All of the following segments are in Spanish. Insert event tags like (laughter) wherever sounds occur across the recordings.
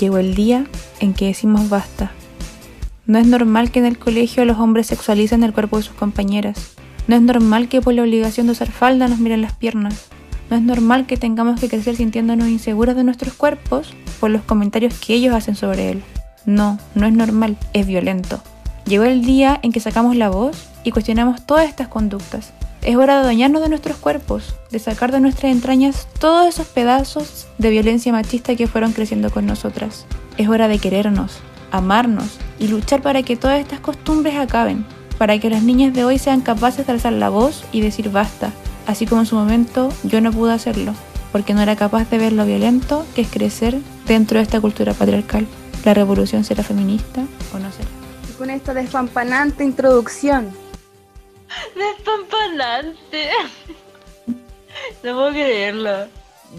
llegó el día en que decimos basta. No es normal que en el colegio los hombres sexualicen el cuerpo de sus compañeras. No es normal que por la obligación de usar falda nos miren las piernas. No es normal que tengamos que crecer sintiéndonos inseguras de nuestros cuerpos por los comentarios que ellos hacen sobre él. No, no es normal, es violento. Llegó el día en que sacamos la voz y cuestionamos todas estas conductas. Es hora de adueñarnos de nuestros cuerpos, de sacar de nuestras entrañas todos esos pedazos de violencia machista que fueron creciendo con nosotras. Es hora de querernos, amarnos y luchar para que todas estas costumbres acaben, para que las niñas de hoy sean capaces de alzar la voz y decir basta, así como en su momento yo no pude hacerlo, porque no era capaz de ver lo violento que es crecer dentro de esta cultura patriarcal. ¿La revolución será feminista o no será? Con esta despampanante introducción Despampanante. No puedo creerlo.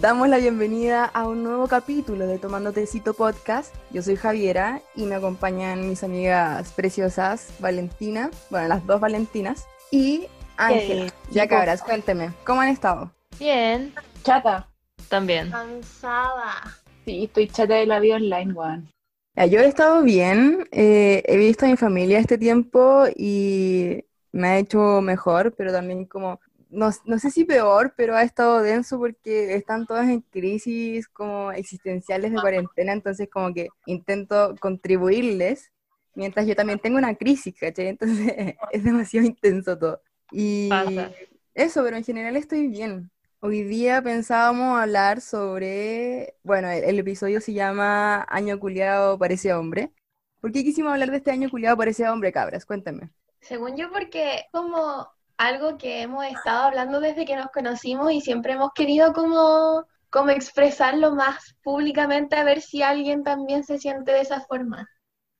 Damos la bienvenida a un nuevo capítulo de Tomando Tecito Podcast. Yo soy Javiera y me acompañan mis amigas preciosas Valentina, bueno, las dos Valentinas, y Ángela. Ya cabras, cuénteme, ¿cómo han estado? Bien. Chata. También. Cansada. Sí, estoy chata de la vida online, weón. Yo he estado bien, eh, he visto a mi familia este tiempo y me ha hecho mejor, pero también como, no, no sé si peor, pero ha estado denso porque están todas en crisis como existenciales de cuarentena, entonces como que intento contribuirles, mientras yo también tengo una crisis, ¿cachai? Entonces (laughs) es demasiado intenso todo. Y Pasa. eso, pero en general estoy bien. Hoy día pensábamos hablar sobre, bueno, el, el episodio se llama Año culiado parece hombre. ¿Por qué quisimos hablar de este año culiado parece hombre, cabras? Cuéntame. Según yo, porque como algo que hemos estado hablando desde que nos conocimos y siempre hemos querido como, como expresarlo más públicamente a ver si alguien también se siente de esa forma.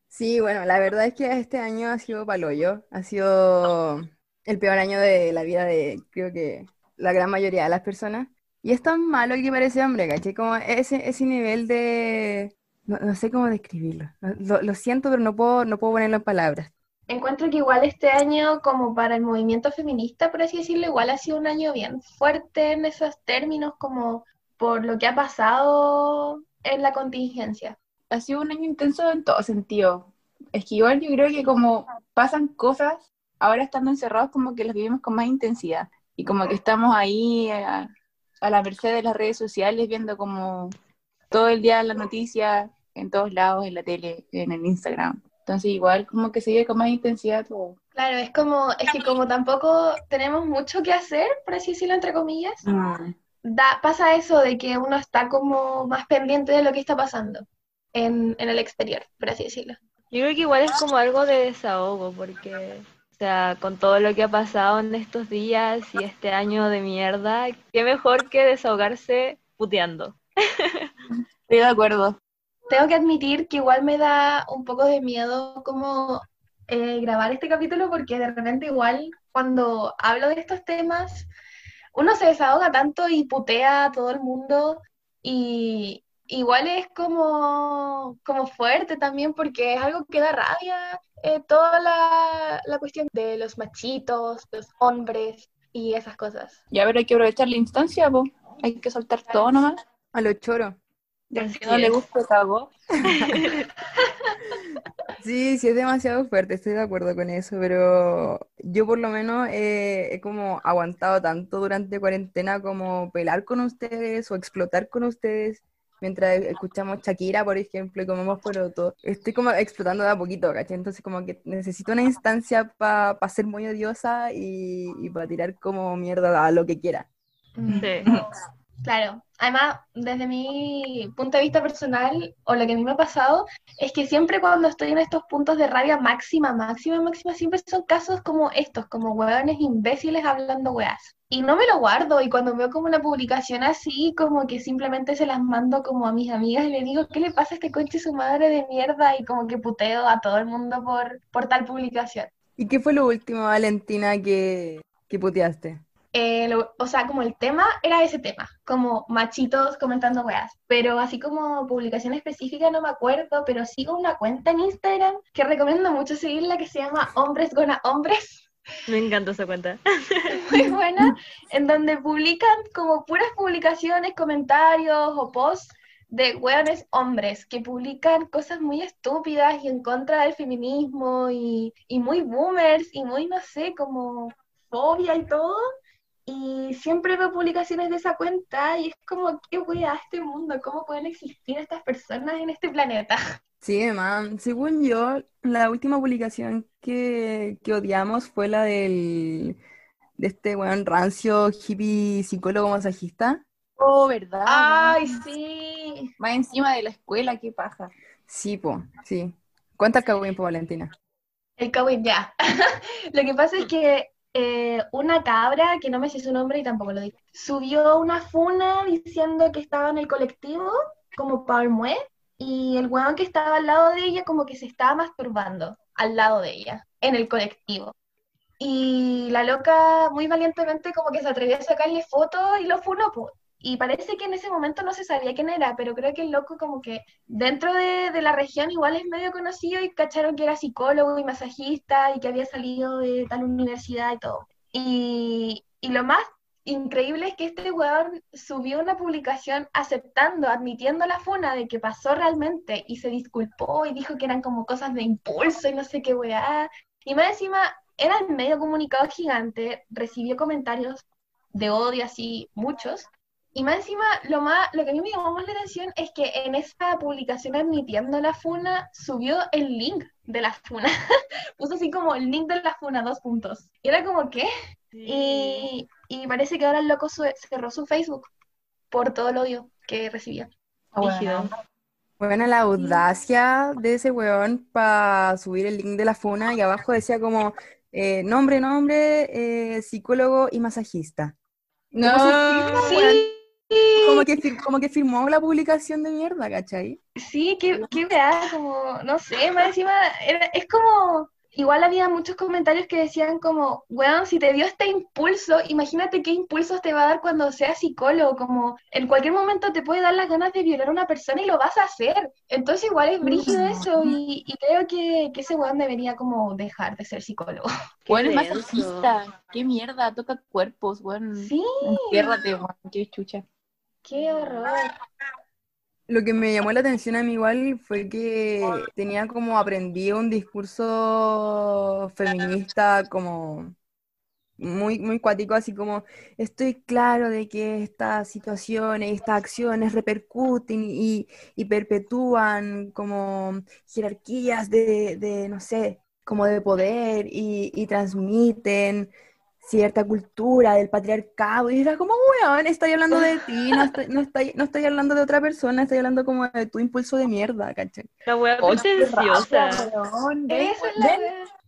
Sí, bueno, la verdad es que este año ha sido paloyo, ha sido el peor año de la vida de creo que la gran mayoría de las personas. Y es tan malo que parece hombre, ¿cachai? Como ese, ese nivel de... No, no sé cómo describirlo. Lo, lo siento, pero no puedo, no puedo ponerlo en palabras. Encuentro que igual este año, como para el movimiento feminista, por así decirlo, igual ha sido un año bien fuerte en esos términos, como por lo que ha pasado en la contingencia. Ha sido un año intenso en todo sentido. Es que igual yo creo que como pasan cosas, ahora estando encerrados como que las vivimos con más intensidad. Y como que estamos ahí a, a la merced de las redes sociales viendo como todo el día la noticia en todos lados, en la tele, en el Instagram. Entonces igual como que se vive con más intensidad todo. Claro, es como, es que como tampoco tenemos mucho que hacer, por así decirlo, entre comillas, da, pasa eso de que uno está como más pendiente de lo que está pasando en, en el exterior, por así decirlo. Yo creo que igual es como algo de desahogo, porque, o sea, con todo lo que ha pasado en estos días y este año de mierda, qué mejor que desahogarse puteando. (laughs) Estoy de acuerdo. Tengo que admitir que igual me da un poco de miedo como eh, grabar este capítulo porque de repente igual cuando hablo de estos temas uno se desahoga tanto y putea a todo el mundo y igual es como, como fuerte también porque es algo que da rabia, eh, toda la, la cuestión de los machitos, los hombres y esas cosas. Ya, pero hay que aprovechar la instancia, po. Hay que soltar todo nomás. A los choros. Ya, Así si no le es. gusta, cagó. (laughs) Sí, sí es demasiado fuerte, estoy de acuerdo con eso, pero yo por lo menos eh, he como aguantado tanto durante cuarentena como pelar con ustedes o explotar con ustedes mientras escuchamos Shakira, por ejemplo, y comemos poroto. Estoy como explotando de a poquito, ¿cachai? Entonces como que necesito una instancia para ser muy odiosa y, y para tirar como mierda a lo que quiera. Sí. (laughs) Claro, además, desde mi punto de vista personal, o lo que a mí me ha pasado, es que siempre cuando estoy en estos puntos de rabia máxima, máxima, máxima, siempre son casos como estos, como hueones imbéciles hablando weas. Y no me lo guardo, y cuando veo como una publicación así, como que simplemente se las mando como a mis amigas y le digo, ¿qué le pasa a este conche su madre de mierda? Y como que puteo a todo el mundo por, por tal publicación. ¿Y qué fue lo último, Valentina, que, que puteaste? Eh, lo- o sea, como el tema era ese tema, como machitos comentando weas, pero así como publicación específica no me acuerdo, pero sigo una cuenta en Instagram que recomiendo mucho seguirla que se llama Hombres Gona Hombres, Me encanta esa cuenta. (laughs) muy buena, en donde publican como puras publicaciones, comentarios o posts de hueones hombres que publican cosas muy estúpidas y en contra del feminismo y, y muy boomers y muy, no sé, como fobia y todo. Y siempre veo publicaciones de esa cuenta y es como, qué wea este mundo, cómo pueden existir estas personas en este planeta. (laughs) Sí, man. Según yo, la última publicación que, que odiamos fue la del de este weón rancio hippie psicólogo masajista. Oh, ¿verdad? Ay, weón? sí. Más encima de la escuela, qué paja. Sí, po, sí. ¿Cuántas cagüín, po, Valentina? El Kawin, ya. (laughs) Lo que pasa es que eh, una cabra, que no me sé su nombre y tampoco lo digo, subió una funa diciendo que estaba en el colectivo, como Palmué, y el weón que estaba al lado de ella como que se estaba masturbando al lado de ella, en el colectivo. Y la loca muy valientemente como que se atrevió a sacarle fotos y lo funó, po. Y parece que en ese momento no se sabía quién era, pero creo que el loco como que dentro de, de la región igual es medio conocido y cacharon que era psicólogo y masajista y que había salido de tal universidad y todo. Y, y lo más increíble es que este weón subió una publicación aceptando, admitiendo la funa de que pasó realmente y se disculpó y dijo que eran como cosas de impulso y no sé qué weá. Y más encima era el medio comunicado gigante, recibió comentarios de odio así, muchos. Y más encima, lo, más, lo que a mí me llamó más la atención es que en esa publicación admitiendo la funa, subió el link de la funa. (laughs) Puso así como el link de la funa, dos puntos. Y era como, ¿qué? Y, y parece que ahora el loco su- cerró su Facebook por todo el odio que recibía. Rígido. Bueno, la audacia de ese weón para subir el link de la funa y abajo decía como eh, nombre, nombre, eh, psicólogo y masajista. No, Sí, Como que, fir- como que firmó la publicación de mierda, ¿cachai? sí, qué, qué weá, como, no sé, más encima, era- es como, igual había muchos comentarios que decían como, weón, si te dio este impulso, imagínate qué impulsos te va a dar cuando seas psicólogo, como, en cualquier momento te puede dar las ganas de violar a una persona y lo vas a hacer, entonces igual es brígido eso, y, y creo que, que ese weón debería como dejar de ser psicólogo. (laughs) Bueno, es masajista. Qué mierda, toca cuerpos, weón. Sí, Enciérrate, weón, qué chucha. Qué horror. Lo que me llamó la atención a mí igual fue que tenía como aprendido un discurso feminista como muy, muy cuático, así como estoy claro de que estas situaciones, estas acciones repercuten y, y perpetúan como jerarquías de, de, no sé, como de poder y, y transmiten cierta cultura del patriarcado. Y era como, weón, estoy hablando de ti, no (laughs) estoy, no estoy, no estoy hablando de otra persona, estoy hablando como de tu impulso de mierda, ¿cachai? La qué pretenciosa. weón. ¿Ven, ven,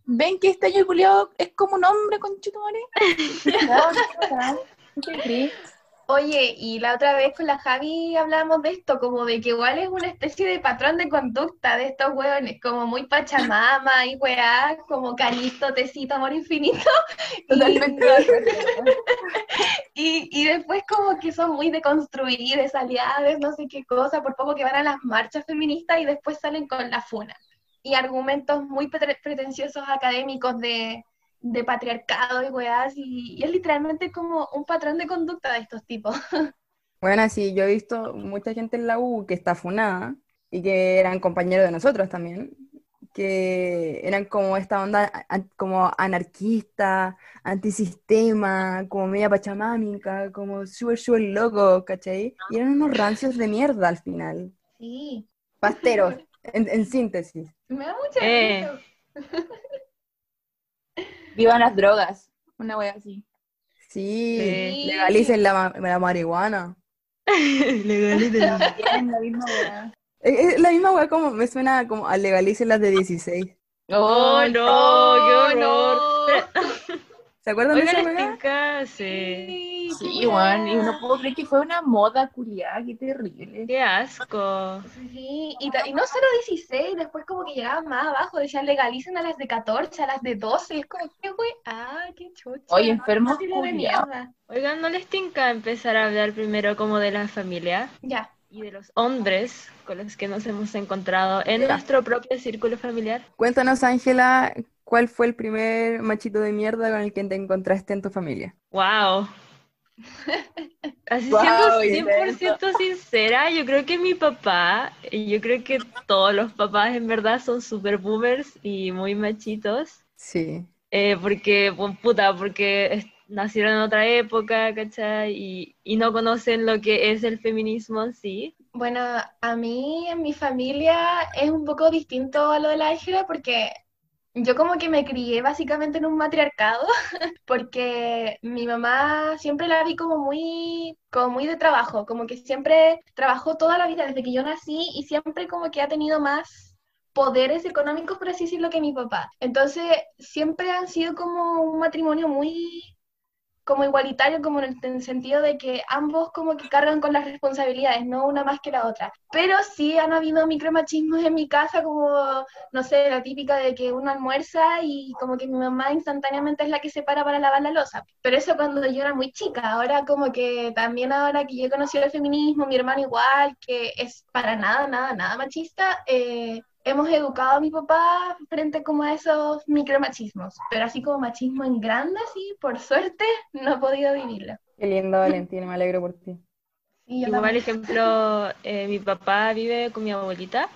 ven que este año culiado es como un hombre con (laughs) (laughs) crees? Oye, y la otra vez con la Javi hablamos de esto, como de que igual es una especie de patrón de conducta de estos hueones, como muy pachamama y weá, como calisto, tecito, amor infinito. (laughs) Totalmente de. (laughs) Y, y después como que son muy deconstruidas, aliadas, no sé qué cosa, por poco que van a las marchas feministas y después salen con la funa. Y argumentos muy pre- pretenciosos académicos de, de patriarcado y weás, y, y es literalmente como un patrón de conducta de estos tipos. (laughs) Bueno, sí, yo he visto mucha gente en la U que está funada y que eran compañeros de nosotros también, que eran como esta onda como anarquista, antisistema, como media pachamámica, como súper, súper loco, ¿cachai? Y eran unos rancios de mierda al final. Sí, Pasteros, (laughs) en, en síntesis. me da mucha Eh. (laughs) Vivan las drogas. Una wea así. Sí, Sí. legalicen la, la marihuana. (laughs) Legalidad. Tienen la misma wea. Es, es la misma weá como me suena como a legalicen las de 16. Oh, no, qué horror. no. (laughs) ¿Se acuerdan de Oigan, esa les weá? tinca, sí. Sí, weón, y no puedo creer que fue una moda culiada, qué terrible. Qué asco. Sí, y, no solo 16, después como que llegaban más abajo, decían legalicen a las de 14, a las de 12, es como, ¿qué güey? Ah, qué chucha. Oye, enfermos culiados. Oigan, ¿no les tinca empezar a hablar primero como de la familia Ya, y de los hombres con los que nos hemos encontrado en Ya. nuestro propio círculo familiar? Cuéntanos, Ángela, ¿cuál fue el primer machito de mierda con el que te encontraste en tu familia? Wow. Así Guau, siendo 100% sincera, yo creo que mi papá, y yo creo que todos los papás en verdad son super boomers y muy machitos, Sí. eh, porque, pues, puta, porque nacieron en otra época, ¿cachai? Y, y no conocen lo que es el feminismo en sí. Bueno, a mí en mi familia es un poco distinto a lo de la Ángela porque yo como que me crié básicamente en un matriarcado (laughs) porque mi mamá siempre la vi como muy, como muy de trabajo, como que siempre trabajó toda la vida desde que yo nací y siempre como que ha tenido más poderes económicos, por así decirlo, que mi papá. Entonces siempre han sido como un matrimonio muy como igualitario, como en el, en el sentido de que ambos como que cargan con las responsabilidades, no una más que la otra. Pero sí han habido micromachismos en mi casa, como, no sé, la típica de que uno almuerza y como que mi mamá instantáneamente es la que se para para lavar la losa. Pero eso cuando yo era muy chica, ahora como que también ahora que yo he conocido el feminismo, mi hermano igual, que es para nada, nada, nada machista, eh, hemos educado a mi papá frente como a esos micromachismos, pero así como machismo en grande, sí, por suerte, no he podido vivirlo. Qué lindo, Valentina, me alegro por ti. Y yo Igual, también. ejemplo, eh, mi papá vive con mi abuelita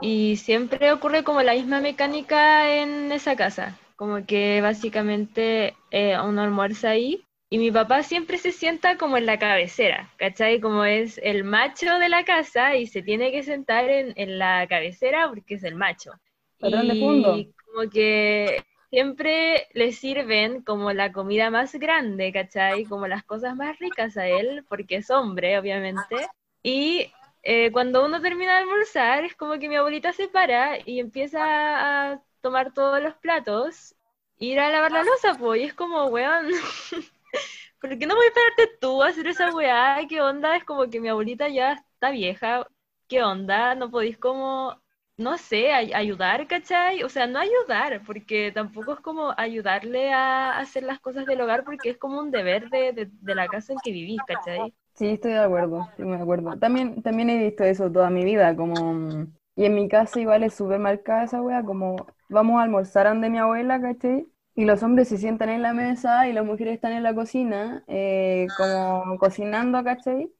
y siempre ocurre como la misma mecánica en esa casa, como que básicamente eh, uno almuerza ahí y mi papá siempre se sienta como en la cabecera, ¿cachai? Como es el macho de la casa y se tiene que sentar en, en la cabecera porque es el macho. Patrón de Y fondo. como que siempre le sirven como la comida más grande, ¿cachai? Como las cosas más ricas a él, porque es hombre, obviamente. Y eh, cuando uno termina de almorzar, es como que mi abuelita se para y empieza a tomar todos los platos, ir a lavar la losa, pues, y es como, weón, (laughs) (laughs) ¿por qué no voy a esperarte tú a hacer esa weá? ¿Qué onda? Es como que mi abuelita ya está vieja, ¿qué onda? No podéis como, no sé, ay- ayudar, ¿cachai? O sea, no ayudar, porque tampoco es como ayudarle a hacer las cosas del hogar, porque es como un deber de, de, la casa en que vivís, ¿cachai? Sí, estoy de acuerdo, estoy de acuerdo. También, también he visto eso toda mi vida, como, y en mi casa igual es súper marcada esa wea, como vamos a almorzar donde mi abuela, ¿cachai? Y los hombres se sientan en la mesa y las mujeres están en la cocina, eh, como cocinando, ¿cachai?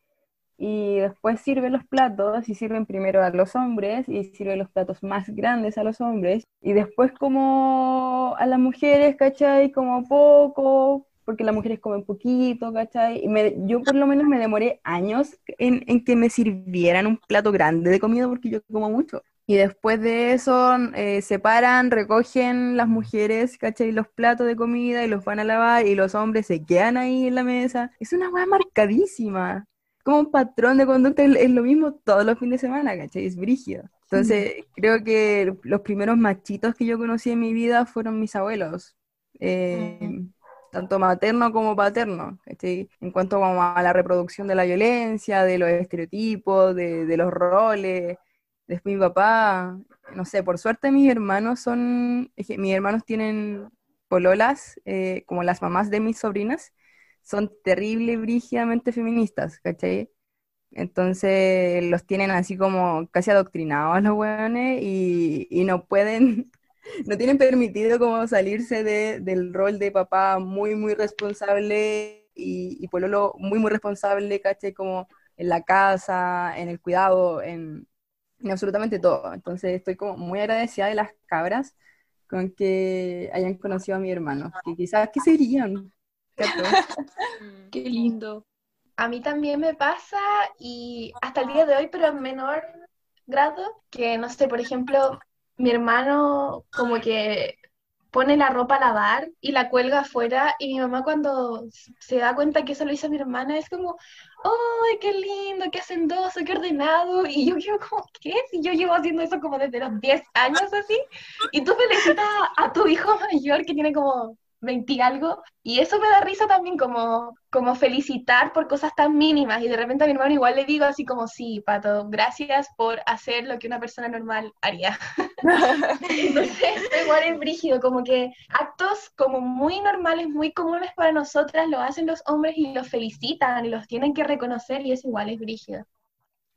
Y después sirven los platos y sirven primero a los hombres y sirven los platos más grandes a los hombres y después como a las mujeres, ¿cachai? Como poco, porque las mujeres comen poquito, ¿cachai? Y me- yo por lo menos me demoré años en, en que me sirvieran un plato grande de comida porque yo como mucho. Y después de eso eh, separan, recogen las mujeres, ¿cachai? Los platos de comida y los van a lavar y los hombres se quedan ahí en la mesa. Es una weá marcadísima. Como un patrón de conducta, es es lo mismo todos los fines de semana, ¿cachai? Es brígido. Entonces, creo que los primeros machitos que yo conocí en mi vida fueron mis abuelos. Eh, tanto materno como paterno, ¿cachai? En cuanto a la reproducción de la violencia, de los estereotipos, de, de los roles. Después mi papá, no sé, por suerte mis hermanos son, mis hermanos tienen pololas, eh, como las mamás de mis sobrinas, son terrible brígidamente feministas, ¿cachai? Entonces los tienen así como casi adoctrinados los hueones y, y no pueden, (laughs) no tienen permitido como salirse de, del rol de papá muy, muy responsable y, y pololo muy, muy responsable, ¿cachai? Como en la casa, en el cuidado, en, en absolutamente todo. Entonces estoy como muy agradecida de las cabras con que hayan conocido a mi hermano, que quizás, ¿qué serían? (laughs) Qué lindo. A mí también me pasa y hasta el día de hoy, pero en menor grado, que no sé, por ejemplo, mi hermano como que pone la ropa a lavar y la cuelga afuera y mi mamá cuando se da cuenta que eso lo hizo mi hermana es como, ¡ay, qué lindo, qué hacendoso, qué ordenado! Y yo quedo como, ¿qué? Si yo llevo haciendo eso como desde los 10 años así y tú felicitas a tu hijo mayor que tiene como 20 y algo y eso me da risa también como, como felicitar por cosas tan mínimas y de repente a mi hermano igual le digo así como, sí, Pato, gracias por hacer lo que una persona normal haría. (laughs) Entonces, igual es brígido, como que actos como muy normales, muy comunes para nosotras, lo hacen los hombres y los felicitan y los tienen que reconocer y eso igual es brígido.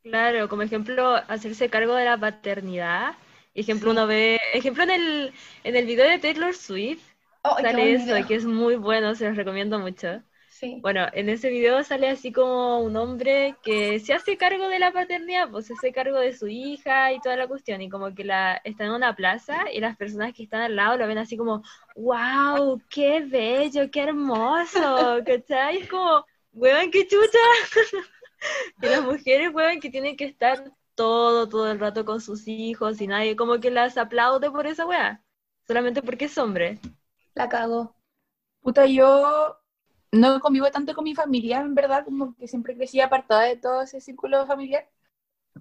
Claro, como ejemplo, hacerse cargo de la paternidad. Ejemplo, uno ve, ejemplo en el, en el video de Taylor Swift, Oh, sale eso, que es muy bueno, se los recomiendo mucho. Sí. Bueno, en ese video sale así como un hombre que se hace cargo de la paternidad, pues se hace cargo de su hija y toda la cuestión, y como que la está en una plaza y las personas que están al lado lo ven así como, wow, qué bello, qué hermoso, ¿cachai? Es como, weón, qué chucha. (laughs) y las mujeres, weón, que tienen que estar todo, todo el rato con sus hijos y nadie como que las aplaude por esa weá, solamente porque es hombre. La cago. Puta, yo no convivo tanto con mi familia, en verdad, como que siempre crecí apartada de todo ese círculo familiar.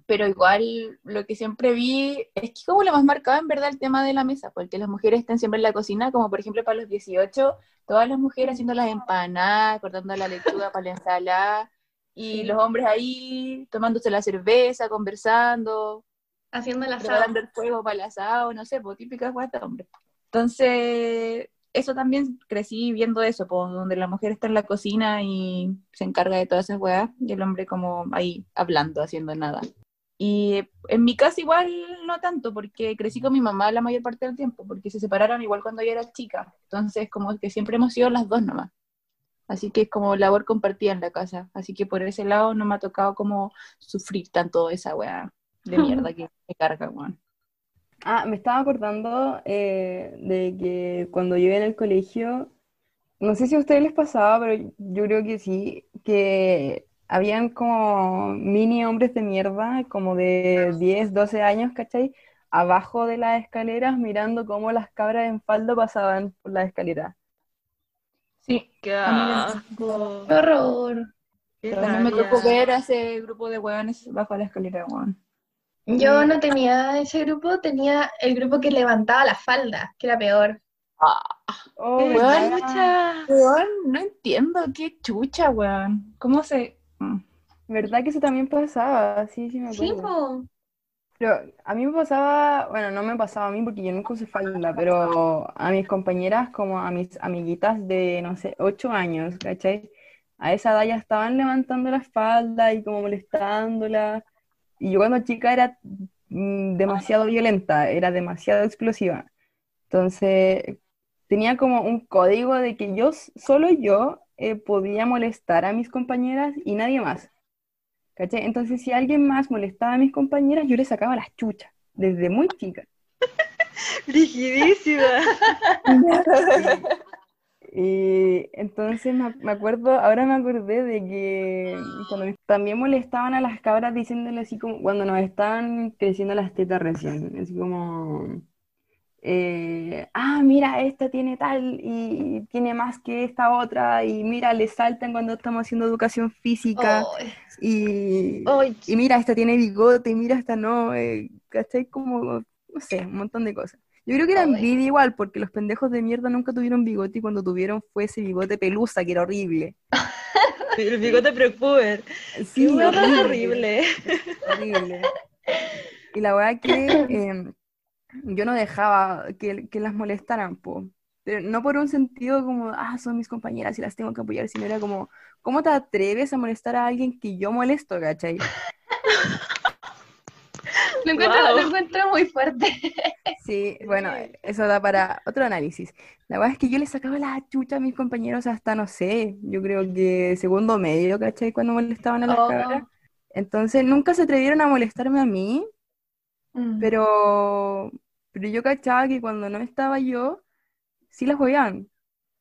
Pero igual lo que siempre vi es que como lo más marcado en verdad el tema de la mesa, porque las mujeres están siempre en la cocina, como por ejemplo para los 18, todas las mujeres haciendo las empanadas, cortando la lechuga para la ensalada, y los hombres ahí tomándose la cerveza, conversando, Haciendo la preparando el fuego para el asado, no sé, pues típicas de hombre. Entonces, eso también crecí viendo eso, pues, donde la mujer está en la cocina y se encarga de todas esas weas, y el hombre como ahí hablando, haciendo nada. Y en mi casa igual no tanto, porque crecí con mi mamá la mayor parte del tiempo, porque se separaron igual cuando yo era chica. Entonces, como que siempre hemos sido las dos nomás. Así que es como labor compartida en la casa. Así que por ese lado no me ha tocado como sufrir tanto esa wea de mierda que me carga, weón. Ah, me estaba acordando eh, de que cuando yo iba en el colegio, no sé si a ustedes les pasaba, pero yo creo que sí, que habían como mini hombres de mierda, como de 10, 12 años, ¿cachai? Abajo de las escaleras mirando cómo las cabras en falda pasaban por la escalera. Sí, Qué asco. Qué horror. Qué no me tocó ver a ese grupo de weones bajo la escalera, weón. Yo no tenía ese grupo, tenía el grupo que levantaba la falda, que era peor. Oh, ¡Qué ¿verdad? chucha! Weón, no entiendo qué chucha, weón. ¿Cómo se...? Mm. ¿Verdad que eso también pasaba? Sí, sí me Sí, acuerdo. po. Pero a mí me pasaba, bueno, no me pasaba a mí porque yo nunca usé falda, pero a mis compañeras, como a mis amiguitas de, no sé, 8 años, ¿cachai? A esa edad ya estaban levantando la falda y como molestándola. Y yo cuando chica era mm, demasiado violenta, era demasiado explosiva. Entonces, tenía como un código de que yo, solo yo, eh, podía molestar a mis compañeras y nadie más. ¿Cachai? Entonces, si alguien más molestaba a mis compañeras, yo le sacaba las chuchas, desde muy chica. (laughs) Rigidísima. (laughs) Y entonces me, acuerdo, ahora me acordé de que cuando también molestaban a las cabras diciéndole así como, cuando nos estaban creciendo las tetas recién, así como, eh, ah, mira, esta tiene tal y tiene más que esta otra, y mira, le saltan cuando estamos haciendo educación física, y mira, esta tiene bigote, y mira, esta no, eh, ¿cachai? Como, no sé, un montón de cosas. Yo creo que era envidia igual, porque los pendejos de mierda nunca tuvieron bigote y cuando tuvieron fue ese bigote pelusa, que era horrible. (laughs) El bigote prepuber. Sí, tan horrible, horrible. horrible. Y la verdad que (coughs) eh, yo no dejaba que, que las molestaran, po. Pero no por un sentido como, ah, son mis compañeras y las tengo que apoyar, sino era como, ¿cómo te atreves a molestar a alguien que yo molesto, cachai? (laughs) lo encuentro, Wow. lo encuentro muy fuerte. (laughs) Sí, bueno, eso da para otro análisis. La verdad es que yo le sacaba la chucha a mis compañeros hasta, no sé, yo creo que segundo medio, ¿cachai? Cuando molestaban a las Oh. cabras. Entonces nunca se atrevieron a molestarme a mí, Mm. pero, pero yo cachaba que cuando no estaba yo, sí las juegaban.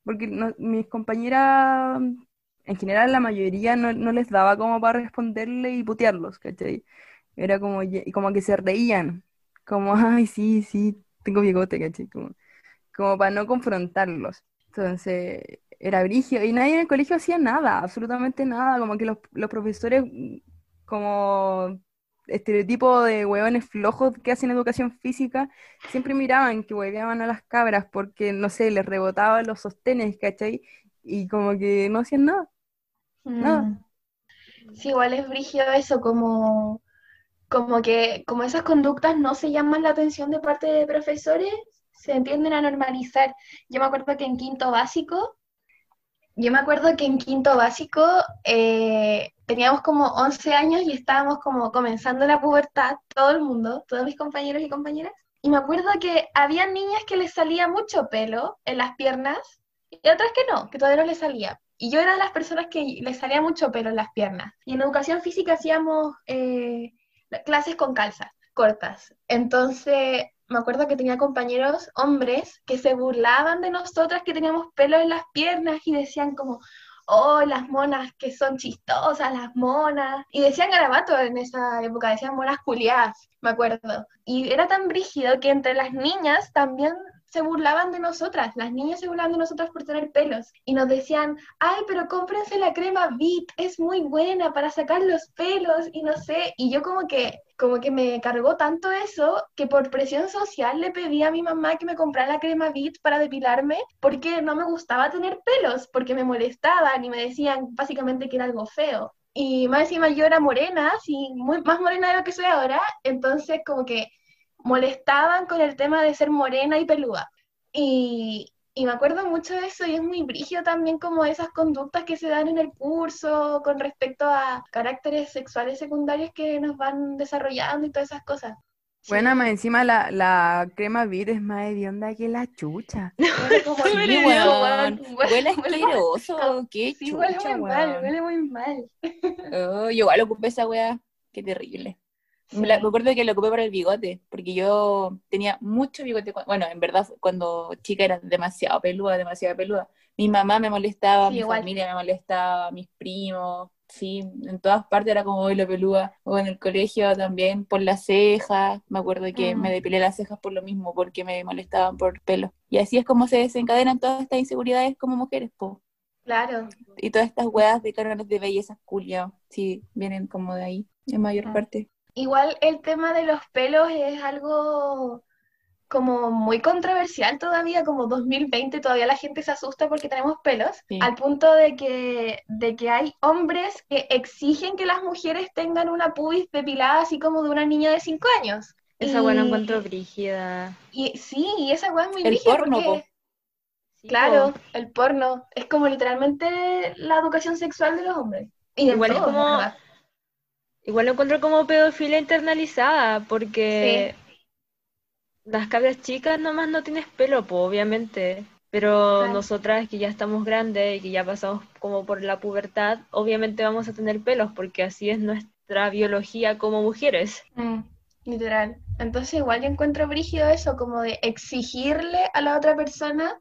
Porque no- mis compañeras, en general la mayoría no, no les daba como para responderle y putearlos, ¿cachai? Era como, como que se reían, como, ay, sí, sí, tengo bigote, ¿cachai? Como, como para no confrontarlos. Entonces, era brigio y nadie en el colegio hacía nada, absolutamente nada, como que los, los profesores, como estereotipo de hueones flojos que hacen educación física, siempre miraban que hueveaban a las cabras porque, no sé, les rebotaban los sostenes, ¿cachai? Y como que no hacían nada. nada. Mm. Sí, igual es brígido eso, como, como que como esas conductas no se llaman la atención de parte de profesores, se tienden a normalizar. Yo me acuerdo que en quinto básico, yo me acuerdo que en quinto básico eh, teníamos como 11 años y estábamos como comenzando la pubertad, todo el mundo, todos mis compañeros y compañeras. Y me acuerdo que había niñas que les salía mucho pelo en las piernas y otras que no, que todavía no les salía. Y yo era de las personas que les salía mucho pelo en las piernas. Y en educación física hacíamos eh, clases con calzas cortas. Entonces, me acuerdo que tenía compañeros hombres que se burlaban de nosotras que teníamos pelo en las piernas y decían como, oh, las monas que son chistosas, las monas. Y decían garabato en esa época, decían monas culiadas, me acuerdo. Y era tan brígido que entre las niñas también se burlaban de nosotras, las niñas se burlaban de nosotras por tener pelos y nos decían, ay, pero cómprense la crema Vit, es muy buena para sacar los pelos y no sé, y yo como que, como que me cargó tanto eso que por presión social le pedí a mi mamá que me comprara la crema Vit para depilarme porque no me gustaba tener pelos, porque me molestaban y me decían básicamente que era algo feo. Y más encima yo era morena, así, muy, más morena de lo que soy ahora, entonces como que molestaban con el tema de ser morena y peluda. Y, y me acuerdo mucho de eso y es muy brígido también como esas conductas que se dan en el curso con respecto a caracteres sexuales secundarios que nos van desarrollando y todas esas cosas. Bueno, más encima la, la crema Vid es más hedionda que la chucha. (laughs) Huele como Sí, weón. huele- Huele (laughs) huele asqueroso. Qué Sí, huele chucha, muy mal, huele muy mal. (laughs) Oh, yo igual ocupé esa weá. Qué terrible. Me, la- me acuerdo que lo ocupé para el bigote, porque yo tenía mucho bigote. Bueno, en verdad, cuando chica era demasiado peluda, demasiado peluda. Mi mamá me molestaba, Sí, mi igual. familia me molestaba, mis primos, sí, en todas partes era como hoy la peluda. O en el colegio también por las cejas. Me acuerdo que Mm. me depilé las cejas por lo mismo, porque me molestaban por pelo. Y así es como se desencadenan todas estas inseguridades como mujeres, po. Claro, Y todas estas weas de cánones de belleza culiao, sí, vienen como de ahí, en mayor Ah. parte. Igual el tema de los pelos es algo como muy controversial todavía, como 2020 todavía la gente se asusta porque tenemos pelos, Sí. al punto de que, de que hay hombres que exigen que las mujeres tengan una pubis depilada así como de una niña de 5 años. Esa buena encuentro brígida. Y sí, y esa weá es muy El brígida porno, porque-. Sí, Claro, po. el porno es como literalmente la educación sexual de los hombres. Y Igual es como-. Igual lo encuentro como pedofilia internalizada, porque las cabras chicas nomás no tienes pelo, po, obviamente. Pero Claro. nosotras que ya estamos grandes y que ya pasamos como por la pubertad, obviamente vamos a tener pelos, porque así es nuestra biología como mujeres. Mm, literal. Entonces igual yo encuentro brígido eso, como de exigirle a la otra persona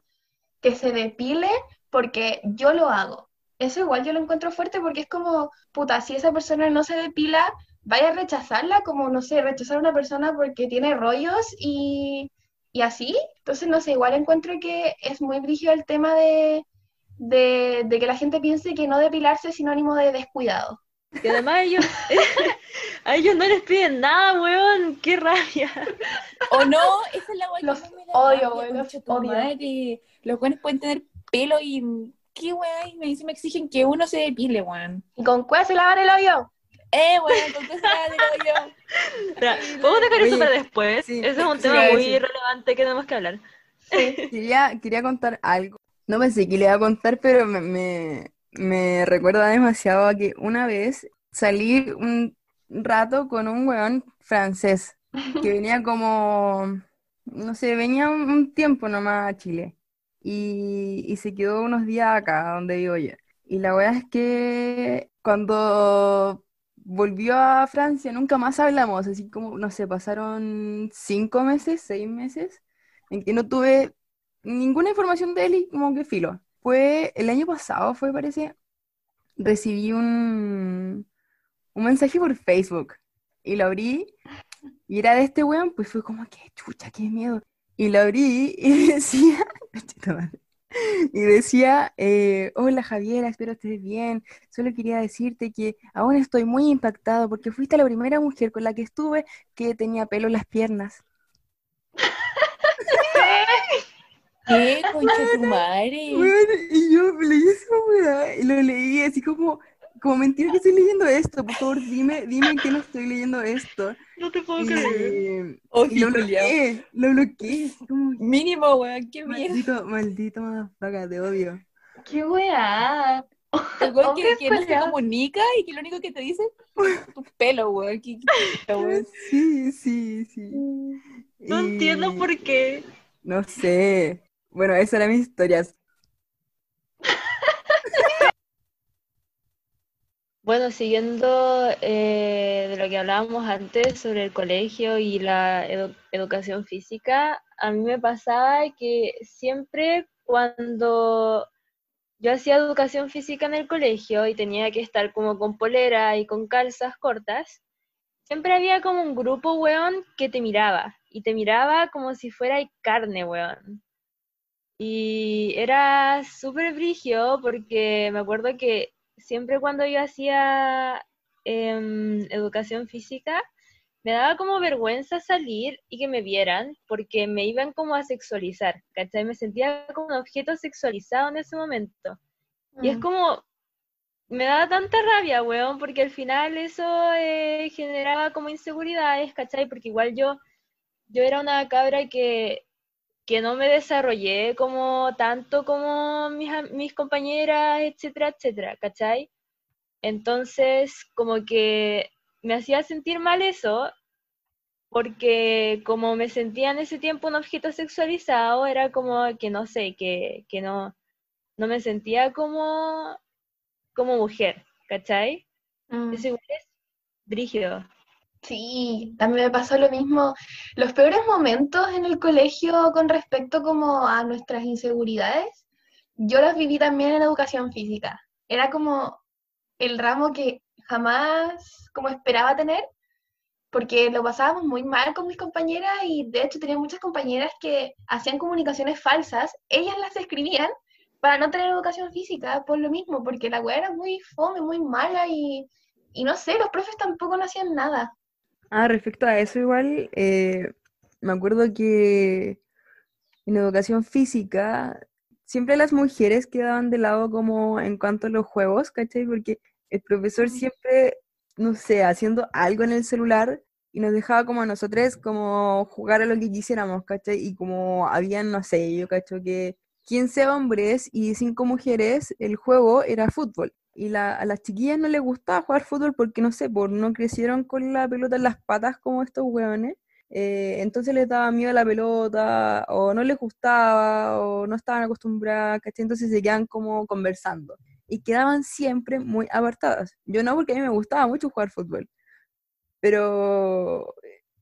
que se depile porque yo lo hago. Eso igual yo lo encuentro fuerte porque es como, puta, si esa persona no se depila, vaya a rechazarla, como, no sé, rechazar a una persona porque tiene rollos y, y así. Entonces, no sé, igual encuentro que es muy brígido el tema de, de, de que la gente piense que no depilarse es sinónimo de descuidado. Y además ellos, (laughs) a ellos no les piden nada, weón, qué rabia. O no, esa es la que Los más me da odio, rabia, weón, los odio. madre. Los buenos pueden tener pelo y qué wea, y me dicen, me exigen que uno se depile, weón. ¿Y con cuál se lavan el hoyo? Eh, weón, con qué se va digo yo. Espera, ¿Podemos dejar eso Oye, para después? sí, Ese es un sí, tema sí. muy relevante que tenemos que hablar. (laughs) Quería, quería contar algo. No pensé que le iba a contar, pero me, me, me recuerda demasiado a que una vez salí un rato con un weón francés que venía como, no sé, venía un, un tiempo nomás a Chile y, y se quedó unos días acá donde vivo yo. Y la weá es que cuando volvió a Francia nunca más hablamos, así como, no sé, pasaron cinco meses, seis meses en que no tuve ninguna información de él y como que filo. Fue el año pasado, fue, parece, recibí un, un mensaje por Facebook y lo abrí y era de este weón, pues fue como que chucha, qué miedo. Y lo abrí y (laughs) decía, (laughs) y decía, eh, hola Javiera, espero estés bien. Solo quería decirte que aún estoy muy impactado porque fuiste la primera mujer con la que estuve que tenía pelo en las piernas. (laughs) ¿Qué, concha tu madre? Weón, y yo leí esa weá y lo leí así como, como mentira que estoy leyendo esto. Por favor, dime, dime que no estoy leyendo esto. No te puedo Y, Oh, y lo bloqueé, lo bloqueé. Como, Mínimo, weón, qué mierda. maldito, maldito motherfucker, te odio. ¡Qué weá! El weón que, que no se comunica y que lo único que te dice es tu pelo, weón. Qué, qué puta, weón. Sí, sí, sí. No Y- entiendo por qué. No sé. Bueno, esa era mi historia. Bueno, siguiendo eh, de lo que hablábamos antes sobre el colegio y la edu- educación física, a mí me pasaba que siempre cuando yo hacía educación física en el colegio y tenía que estar como con polera y con calzas cortas, siempre había como un grupo, weón, que te miraba y te miraba como si fuera carne, weón. Y era súper brigio porque me acuerdo que siempre cuando yo hacía em, educación física, me daba como vergüenza salir y que me vieran porque me iban como a sexualizar, ¿cachai? Me sentía como un objeto sexualizado en ese momento. Y es Mm. como, me daba tanta rabia, weón, porque al final eso eh, generaba como inseguridades, ¿cachai? Porque igual yo, yo era una cabra que, que no me desarrollé como tanto como mis, compañeras, etcétera, etcétera, ¿cachai? Entonces, como que me hacía sentir mal eso, porque como me sentía en ese tiempo un objeto sexualizado, era como que no sé, que, que no, no me sentía como, como mujer, ¿cachai? Mm. Eso igual es brígido. Sí, también me pasó lo mismo. Los peores momentos en el colegio con respecto como a nuestras inseguridades, yo las viví también en educación física. Era como el ramo que jamás como esperaba tener, porque lo pasábamos muy mal con mis compañeras y de hecho tenía muchas compañeras que hacían comunicaciones falsas, ellas las escribían para no tener educación física por lo mismo, porque la weá era muy fome, muy mala y, y no sé, los profes tampoco no hacían nada. Ah, respecto a eso igual, eh, me acuerdo que en educación física siempre las mujeres quedaban de lado como en cuanto a los juegos, ¿cachai? Porque el profesor siempre, no sé, haciendo algo en el celular y nos dejaba como a nosotros como jugar a lo que quisiéramos, ¿cachai? Y como habían, no sé, yo cacho que 15 hombres y 5 mujeres, el juego era fútbol. Y la- a las chiquillas no les gustaba jugar fútbol porque, no sé, por no crecieron con la pelota en las patas como estos hueones. Eh, entonces les daba miedo la pelota, o no les gustaba, o no estaban acostumbradas, ¿cachai? Entonces se quedaban como conversando. Y quedaban siempre muy apartadas. Yo no, porque a mí me gustaba mucho jugar fútbol. Pero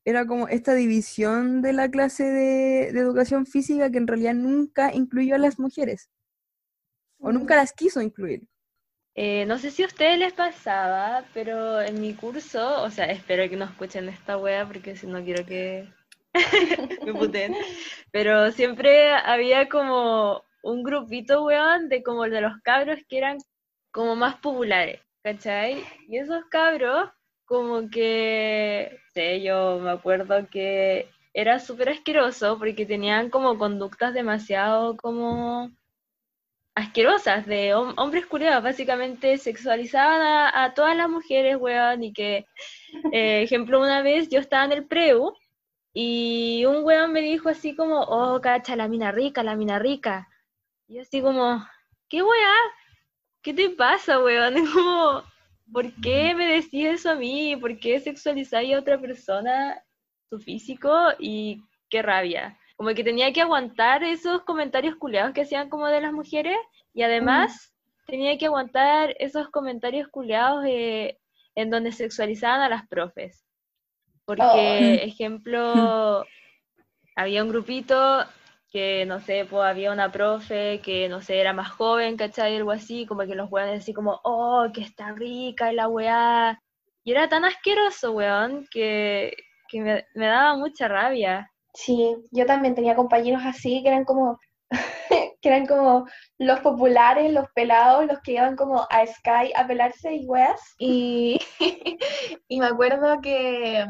era como esta división de la clase de, de educación física que en realidad nunca incluyó a las mujeres. O nunca las quiso incluir. Eh, no sé si a ustedes les pasaba, pero en mi curso, o sea, espero que no escuchen esta wea porque si no quiero que (laughs) me puten, pero siempre había como un grupito, weón, de como de los cabros que eran como más populares, ¿cachai? Y esos cabros, como que, sé, yo me acuerdo que era súper asqueroso porque tenían como conductas demasiado como asquerosas de hom- hombres culiados, básicamente sexualizaban a, a todas las mujeres, weón, y que, eh, ejemplo, una vez yo estaba en el preu y un weón me dijo así como, oh, cacha, la mina rica, la mina rica. Y yo así como, ¿qué weá? ¿Qué te pasa, weón? (laughs) Es como, ¿por qué me decís eso a mí? ¿Por qué sexualizáis a otra persona, su físico? Y qué rabia. Como que tenía que aguantar esos comentarios culeados que hacían como de las mujeres y además tenía que aguantar esos comentarios culeados eh, en donde sexualizaban a las profes. Porque, (laughs) ejemplo, había un grupito que, no sé, pues había una profe que, no sé, era más joven, ¿cachai? Algo así, como que los weones así como, oh, que está rica y la weá. Y era tan asqueroso, weón, que, que me, me daba mucha rabia. Sí, yo también tenía compañeros así que eran como, (laughs) que eran como los populares, los pelados, los que iban como a Sky a pelarse y weas. Y, (laughs) y me acuerdo que,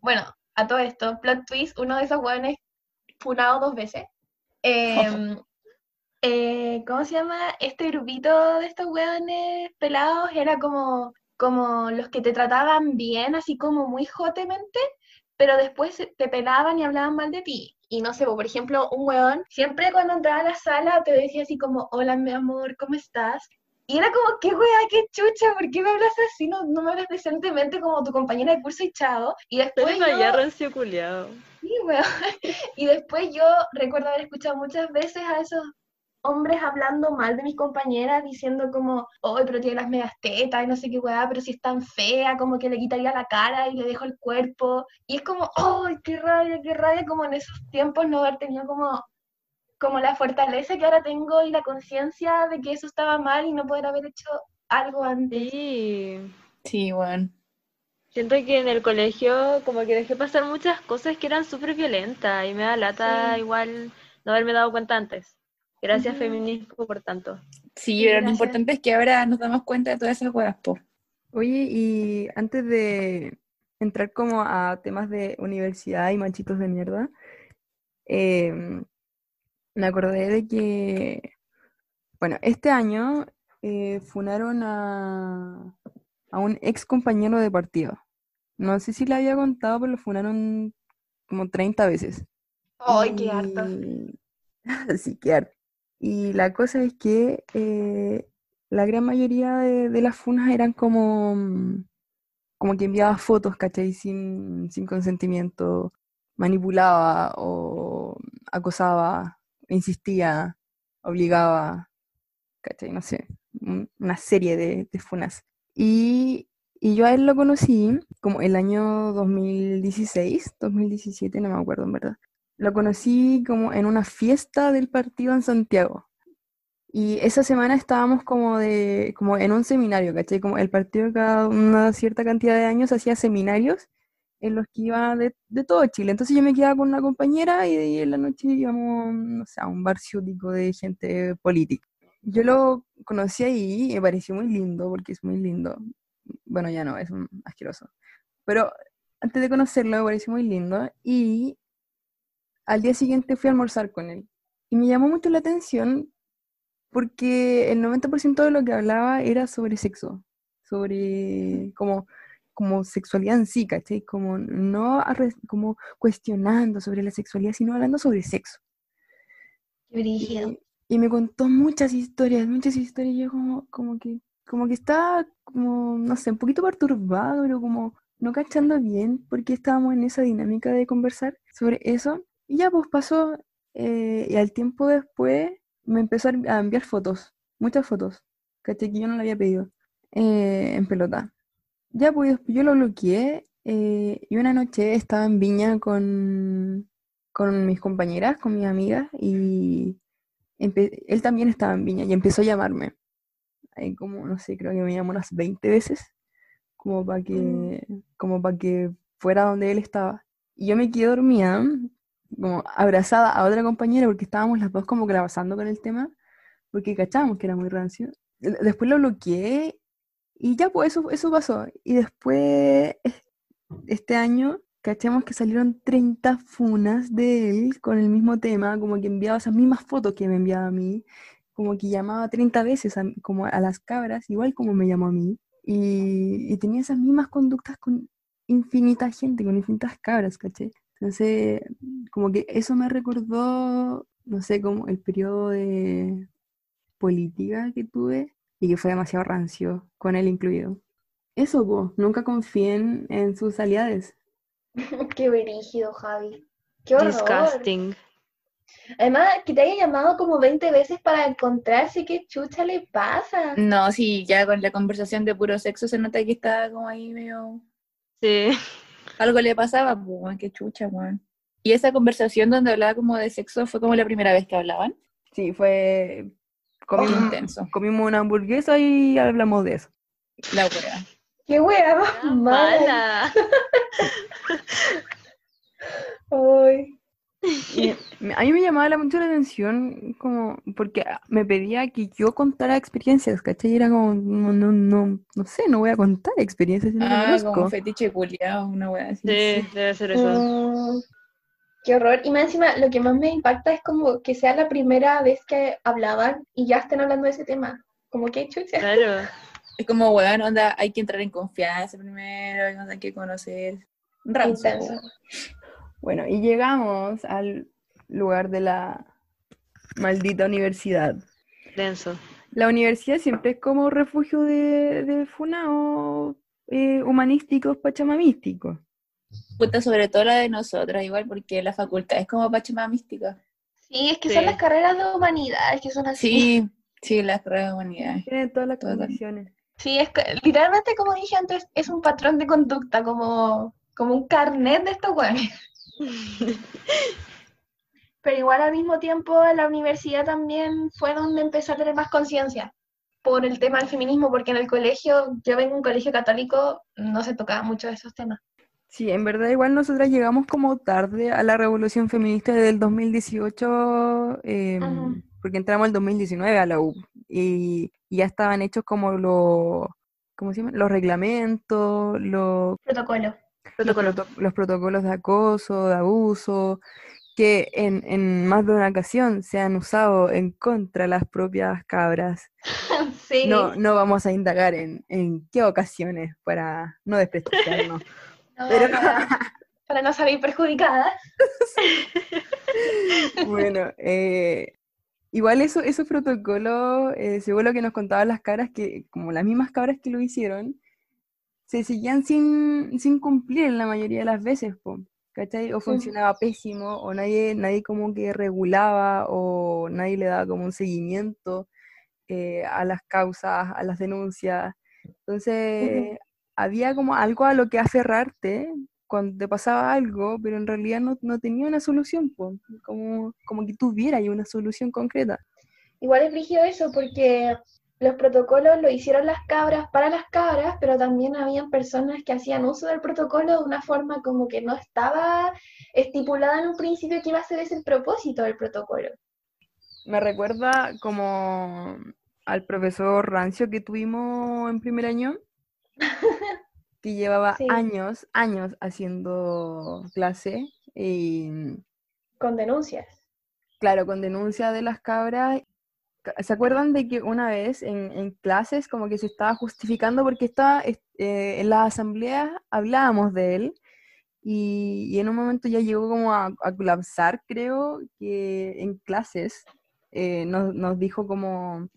bueno, a todo esto, plot twist, uno de esos weones funado dos veces. em, (laughs) eh, ¿cómo se llama? Este grupito de estos weones pelados era como, como los que te trataban bien, así como muy jotemente, pero después te pelaban y hablaban mal de ti. Y no sé, por ejemplo, un weón, siempre cuando entraba a la sala te decía así como, hola mi amor, ¿cómo estás? Y era como, qué weá, qué chucha, ¿por qué me hablas así? No, no me hablas decentemente como tu compañera de curso y chao. Y después yo, rancio culiao. Sí, weón. (laughs) Y después yo recuerdo haber escuchado muchas veces a esos hombres hablando mal de mis compañeras, diciendo como, ¡ay, pero tiene las medias tetas y no sé qué weá, pero si es tan fea, como que le quitaría la cara y le dejo el cuerpo. Y es como, ¡ay, qué rabia, qué rabia! Como en esos tiempos no haber tenido como, como la fortaleza que ahora tengo y la conciencia de que eso estaba mal y no poder haber hecho algo antes. Sí. Sí, bueno. Siento que en el colegio como que dejé pasar muchas cosas que eran súper violentas y me da lata Sí. igual no haberme dado cuenta antes. Gracias, Ujú. feminismo, por tanto. Sí, pero lo importante es que ahora nos damos cuenta de todas esas weas, po. Oye, y antes de entrar como a temas de universidad y machitos de mierda, em, me acordé de que, bueno, este año eh, funaron a, a un ex compañero de partido. No sé si le había contado, pero lo funaron como 30 veces. ¡Ay, qué harto! Y- (laughs) Sí, qué harto. Y la cosa es que eh, la gran mayoría de, de las funas eran como, mm, como que enviaba fotos, ¿cachai? Sin, sin consentimiento, manipulaba o acosaba, insistía, obligaba, ¿cachai? No sé, un- una serie de, de funas. Y, y yo a él lo conocí como el año 2016, 2017, no me acuerdo en verdad. Lo conocí como en una fiesta del partido en Santiago. Y esa semana estábamos como de, como en un seminario, ¿cachai? Como el partido cada una cierta cantidad de años hacía seminarios en los que iba de, de todo Chile. Entonces yo me quedaba con una compañera y de ahí en la noche íbamos, no sé, a un bar ciútico de gente política. Yo lo conocí ahí y me pareció muy lindo, porque es muy lindo. Bueno, ya no, es asqueroso. Pero antes de conocerlo me pareció muy lindo y al día siguiente fui a almorzar con él. Y me llamó mucho la atención porque el 90% de lo que hablaba era sobre sexo, sobre como, como sexualidad en sí, ¿cachai? Como no como cuestionando sobre la sexualidad, sino hablando sobre sexo. Y, y me contó muchas historias, muchas historias, y yo como, como que, como que estaba como, no sé, un poquito perturbado, pero como no cachando bien, porque estábamos en esa dinámica de conversar sobre eso. Y ya pues pasó, eh, y al tiempo después me empezó a enviar fotos, muchas fotos, ¿cachai? Que yo no le había pedido, eh, en pelota. Ya pues yo lo bloqueé, eh, y una noche estaba en Viña con, con mis compañeras, con mis amigas, y él también estaba en Viña y empezó a llamarme. Ahí como, no sé, creo que me llamó unas 20 veces, como para que, como para que fuera donde él estaba. Y yo me quedé dormida, como abrazada a otra compañera, porque estábamos las dos como grabando con el tema, porque cachábamos que era muy rancio. Después lo bloqueé y ya, pues eso, eso pasó. Y después, es- este año, cachamos que salieron 30 funas de él con el mismo tema, como que enviaba esas mismas fotos que me enviaba a mí, como que llamaba 30 veces a, como a las cabras, igual como me llamó a mí. Y, y tenía esas mismas conductas con infinita gente, con infinitas cabras, ¿caché? Entonces, como que eso me recordó, no sé, como el periodo de política que tuve y que fue demasiado rancio, con él incluido. Eso, pues, nunca confíen en sus aliados. (laughs) Qué brígido, Javi. Qué horror. Disgusting. Además, que te haya llamado como 20 veces para encontrarse, ¿qué chucha le pasa? No, sí, ya con la conversación de puro sexo se nota que estaba como ahí medio... Sí. Algo le pasaba, pues, qué chucha, weón. Y esa conversación donde hablaba como de sexo fue como la primera vez que hablaban. Sí, fue... Comimos, intenso. comimos una hamburguesa y hablamos de eso. La wea. ¡Qué wea! Mala. (laughs) Ay. Y me- a mí me llamaba la- mucho la atención como porque me pedía que yo contara experiencias, ¿cachai? Y era como, no, no, no, no sé, no voy a contar experiencias, no Ah, como fetiche culiao, una wea así. Sí, debe ser eso. Mm, qué horror. Y más encima, lo que más me impacta es como que sea la primera vez que hablaban y ya estén hablando de ese tema. Como que chucha. Claro. (laughs) Es como, weón, onda, hay que entrar en confianza primero, hay que conocer. Intenso. Bueno, y llegamos al lugar de la maldita universidad. Denso. La universidad siempre es como refugio de, de funaos eh, humanísticos, pachamamísticos. Puta, sobre todo la de nosotras, igual, porque la facultad es como Pachamama mística. Sí, es que Sí. son las carreras de humanidades que son así. Sí, sí, las carreras de humanidades. Tienen todas las condiciones. Sí, es que, literalmente, como dije antes, es un patrón de conducta, como, como un carnet de estos weones. (laughs) Pero igual al mismo tiempo en la universidad también fue donde empecé a tener más conciencia por el tema del feminismo, porque en el colegio, yo vengo de un colegio católico, no se tocaba mucho de esos temas. Sí, en verdad igual nosotras llegamos como tarde a la revolución feminista del 2018, eh, Ujú. porque entramos el 2019 a la U y, y ya estaban hechos como los, ¿cómo se llama? Los reglamentos, los, Protocolo. los, proto- los protocolos de acoso, de abuso, que en, en más de una ocasión se han usado en contra de las propias cabras. (laughs) Sí. No, no vamos a indagar en, en qué ocasiones para no desprestigiarnos. (laughs) No, pero- para, (laughs) para no salir perjudicada. Bueno, eh, igual eso, esos protocolos, eh, según lo que nos contaban las cabras, que como las mismas cabras que lo hicieron, se seguían sin, sin cumplir en la mayoría de las veces, po, ¿cachai? O funcionaba pésimo, o nadie, nadie como que regulaba, o nadie le daba como un seguimiento eh, a las causas, a las denuncias. Entonces, había como algo a lo que aferrarte cuando te pasaba algo, pero en realidad no, no tenía una solución, po, como, como que tuviera una solución concreta. Igual es rígido eso porque los protocolos lo hicieron las cabras para las cabras, pero también habían personas que hacían uso del protocolo de una forma como que no estaba estipulada en un principio que iba a ser ese el propósito del protocolo. Me recuerda como al profesor Rancio que tuvimos en primer año, que (laughs) llevaba Sí. años, años haciendo clase, y Con denuncias. claro, con denuncia de las cabras. ¿Se acuerdan de que una vez en, en clases como que se estaba justificando porque estaba es- eh, en la asamblea hablábamos de él y, y en un momento ya llegó como a, a colapsar, creo, que en clases eh, nos, nos dijo como,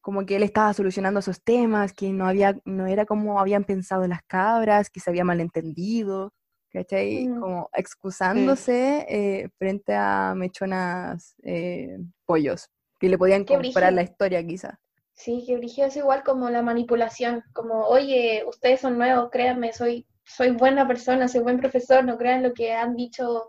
como que él estaba solucionando esos temas, que no había, no era como habían pensado las cabras, que se había malentendido, ¿cachai? Mm. Como excusándose eh, frente a mechonas pollos, que le podían Qué comprar la historia quizá. Sí, que brígido es igual como la manipulación, como, oye, ustedes son nuevos, créanme, soy, soy buena persona, soy buen profesor, no crean lo que han dicho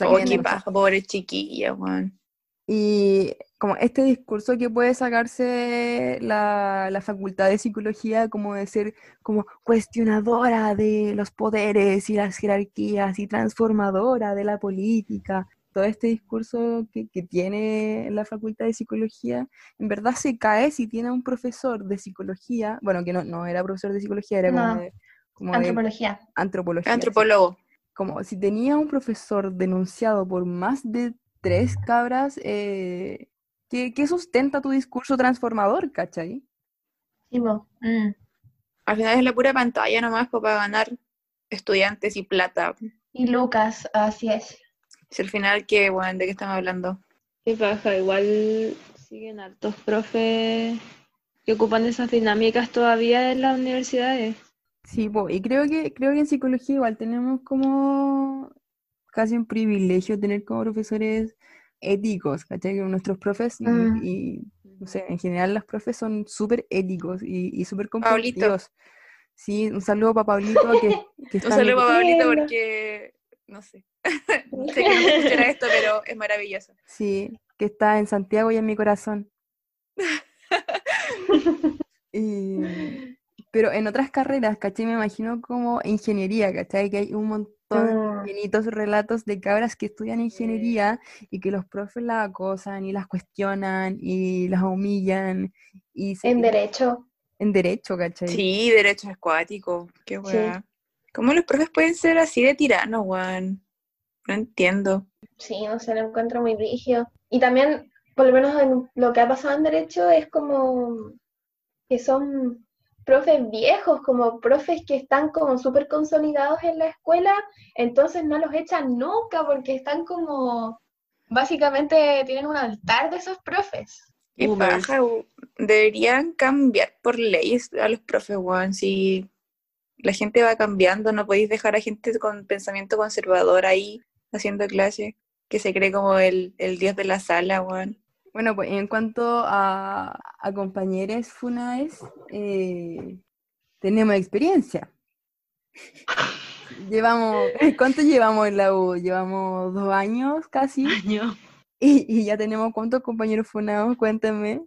estas personas víctimas que me han denunciado. Rancio, po, maldito más. Rancio Julián, menos mal, ya no está. ¿Cierto? Y ¿No qué está? bueno, No, qué no bueno, está. Ya. sí, no está, no está. Menos mal, Juan. Pero fueron Costó, pero no años- está. años Sí. en los que tuvo que estar mientras las cabras denunciadas tenían clases con él, ¿cachai? O sea, Oh, que qué denunciar. paja, pobre chiquilla, Juan. Y como este discurso que puede sacarse la, la facultad de psicología como de ser como cuestionadora de los poderes y las jerarquías y transformadora de la política, todo este discurso que, que tiene la facultad de psicología, en verdad se cae si tiene un profesor de psicología, bueno, que no, no era profesor de psicología, era como No, de, como de Antropología. antropología. sí Antropólogo. Como si tenía un profesor denunciado por más de tres cabras, eh, ¿qué, qué sustenta tu discurso transformador, cachai? Sí. Mm. Al final es la pura pantalla nomás para ganar estudiantes y plata. Y Lucas, así es. Si al final, ¿qué, Juan? ¿De qué estamos hablando? Qué paja, igual siguen hartos profes que ocupan esas dinámicas todavía en las universidades. Sí, po, y creo que, creo que en psicología igual tenemos como casi un privilegio tener como profesores éticos, ¿cachai? Que nuestros profes y, Mm. y, no sé, en general los profes son súper éticos y, y súper Pablito. comprensivos. Sí, un saludo para Pablito que, (laughs) que Un está saludo para Pablito porque, no sé, (laughs) sé que no escuchará esto, pero es maravilloso. Sí, que está en Santiago y en mi corazón. (laughs) Y- pero en otras carreras, ¿cachai? Me imagino como ingeniería, ¿cachai? Que hay un montón de infinitos relatos de cabras que estudian ingeniería y que los profes las acosan y las cuestionan y las humillan y se- En derecho. en derecho, ¿cachai? Sí, derecho acuático. Qué weá. ¿Cómo los profes pueden ser así de tiranos, Juan? No entiendo. Sí, no se lo encuentro muy rígido. Y también, por lo menos en lo que ha pasado en derecho, es como que son profes viejos, como profes que están como súper consolidados en la escuela, entonces no los echan nunca porque están como, básicamente tienen un altar de esos profes. ¿Qué paja? Deberían cambiar por leyes a los profes, weón. Si la gente va cambiando, no podéis dejar a gente con pensamiento conservador ahí haciendo clase, que se cree como el, el dios de la sala, weón. Bueno, pues en cuanto a, a compañeros FUNAES, eh, tenemos experiencia. Llevamos, (laughs) ¿cuánto llevamos en la U? Llevamos dos años casi. Año. Y, y ya tenemos cuántos compañeros FUNAdos, cuéntenme.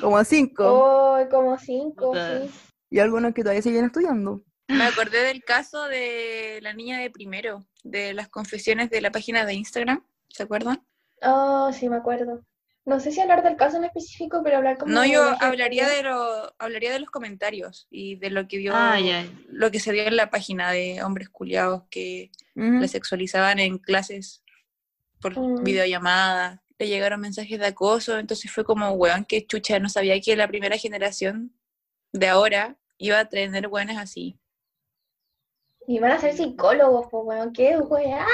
Como cinco. Oh, como cinco, sí. Y algunos que todavía siguen estudiando. Me acordé del caso de la niña de primero, de las confesiones de la página de Instagram, ¿se acuerdan? Oh, sí, me acuerdo. No sé si hablar del caso en específico, pero hablar como No, yo la hablaría de lo, hablaría de los comentarios y de lo que vio, Ah, ya. lo que se vio en la página de hombres culiados que Ujú. le sexualizaban en clases por Mm. videollamada, le llegaron mensajes de acoso, entonces fue como, weón, que chucha, no sabía que la primera generación de ahora iba a tener buenas así. Y van a ser psicólogos, pues, weón, qué weá,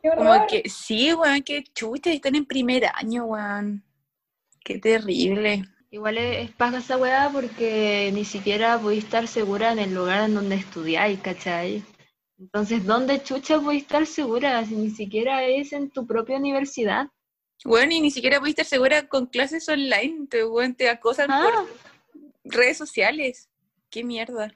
qué horror. Como que, sí, weón, que chucha, están en primer año, weón. Qué terrible. Igual es, paja esa weá porque ni siquiera podéis estar segura en el lugar en donde estudiáis, ¿cachai? Entonces, ¿dónde chucha podéis estar segura si ni siquiera es en tu propia universidad? Bueno, y ni siquiera pudiste estar segura con clases online, te, weón, te acosan Ah. por redes sociales. Qué mierda.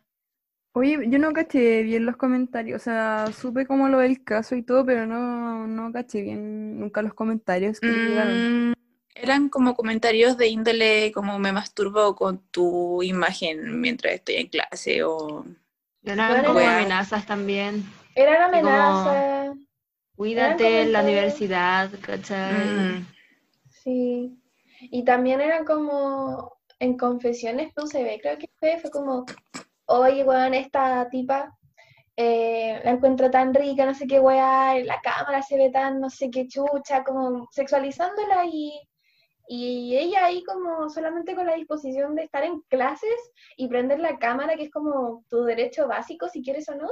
Oye, yo no caché bien los comentarios, o sea, supe como lo del caso y todo, pero no, no caché bien nunca los comentarios que le llegaron. Eran como comentarios de índole como me masturbo con tu imagen mientras estoy en clase o... Eran como amenazas también. Eran Y como- amenazas, Cuídate en la universidad, ¿cachai? Mm, sí. Y también eran como en confesiones, no se ve, creo que fue, fue como, oye, weón, esta tipa eh, la encuentro tan rica, no sé qué weá, la cámara se ve tan, no sé qué chucha, como sexualizándola y, y ella ahí como solamente con la disposición de estar en clases y prender la cámara, que es como tu derecho básico, si quieres o no.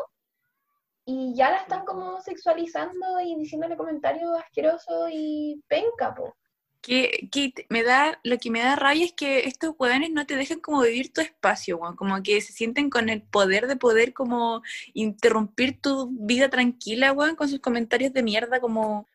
Y ya la están como sexualizando y diciéndole comentarios asquerosos y penca, po. que, me da, lo que me da rabia es que estos hueones no te dejan como vivir tu espacio, weón, como que se sienten con el poder de poder como interrumpir tu vida tranquila, weón, con sus comentarios de mierda, como,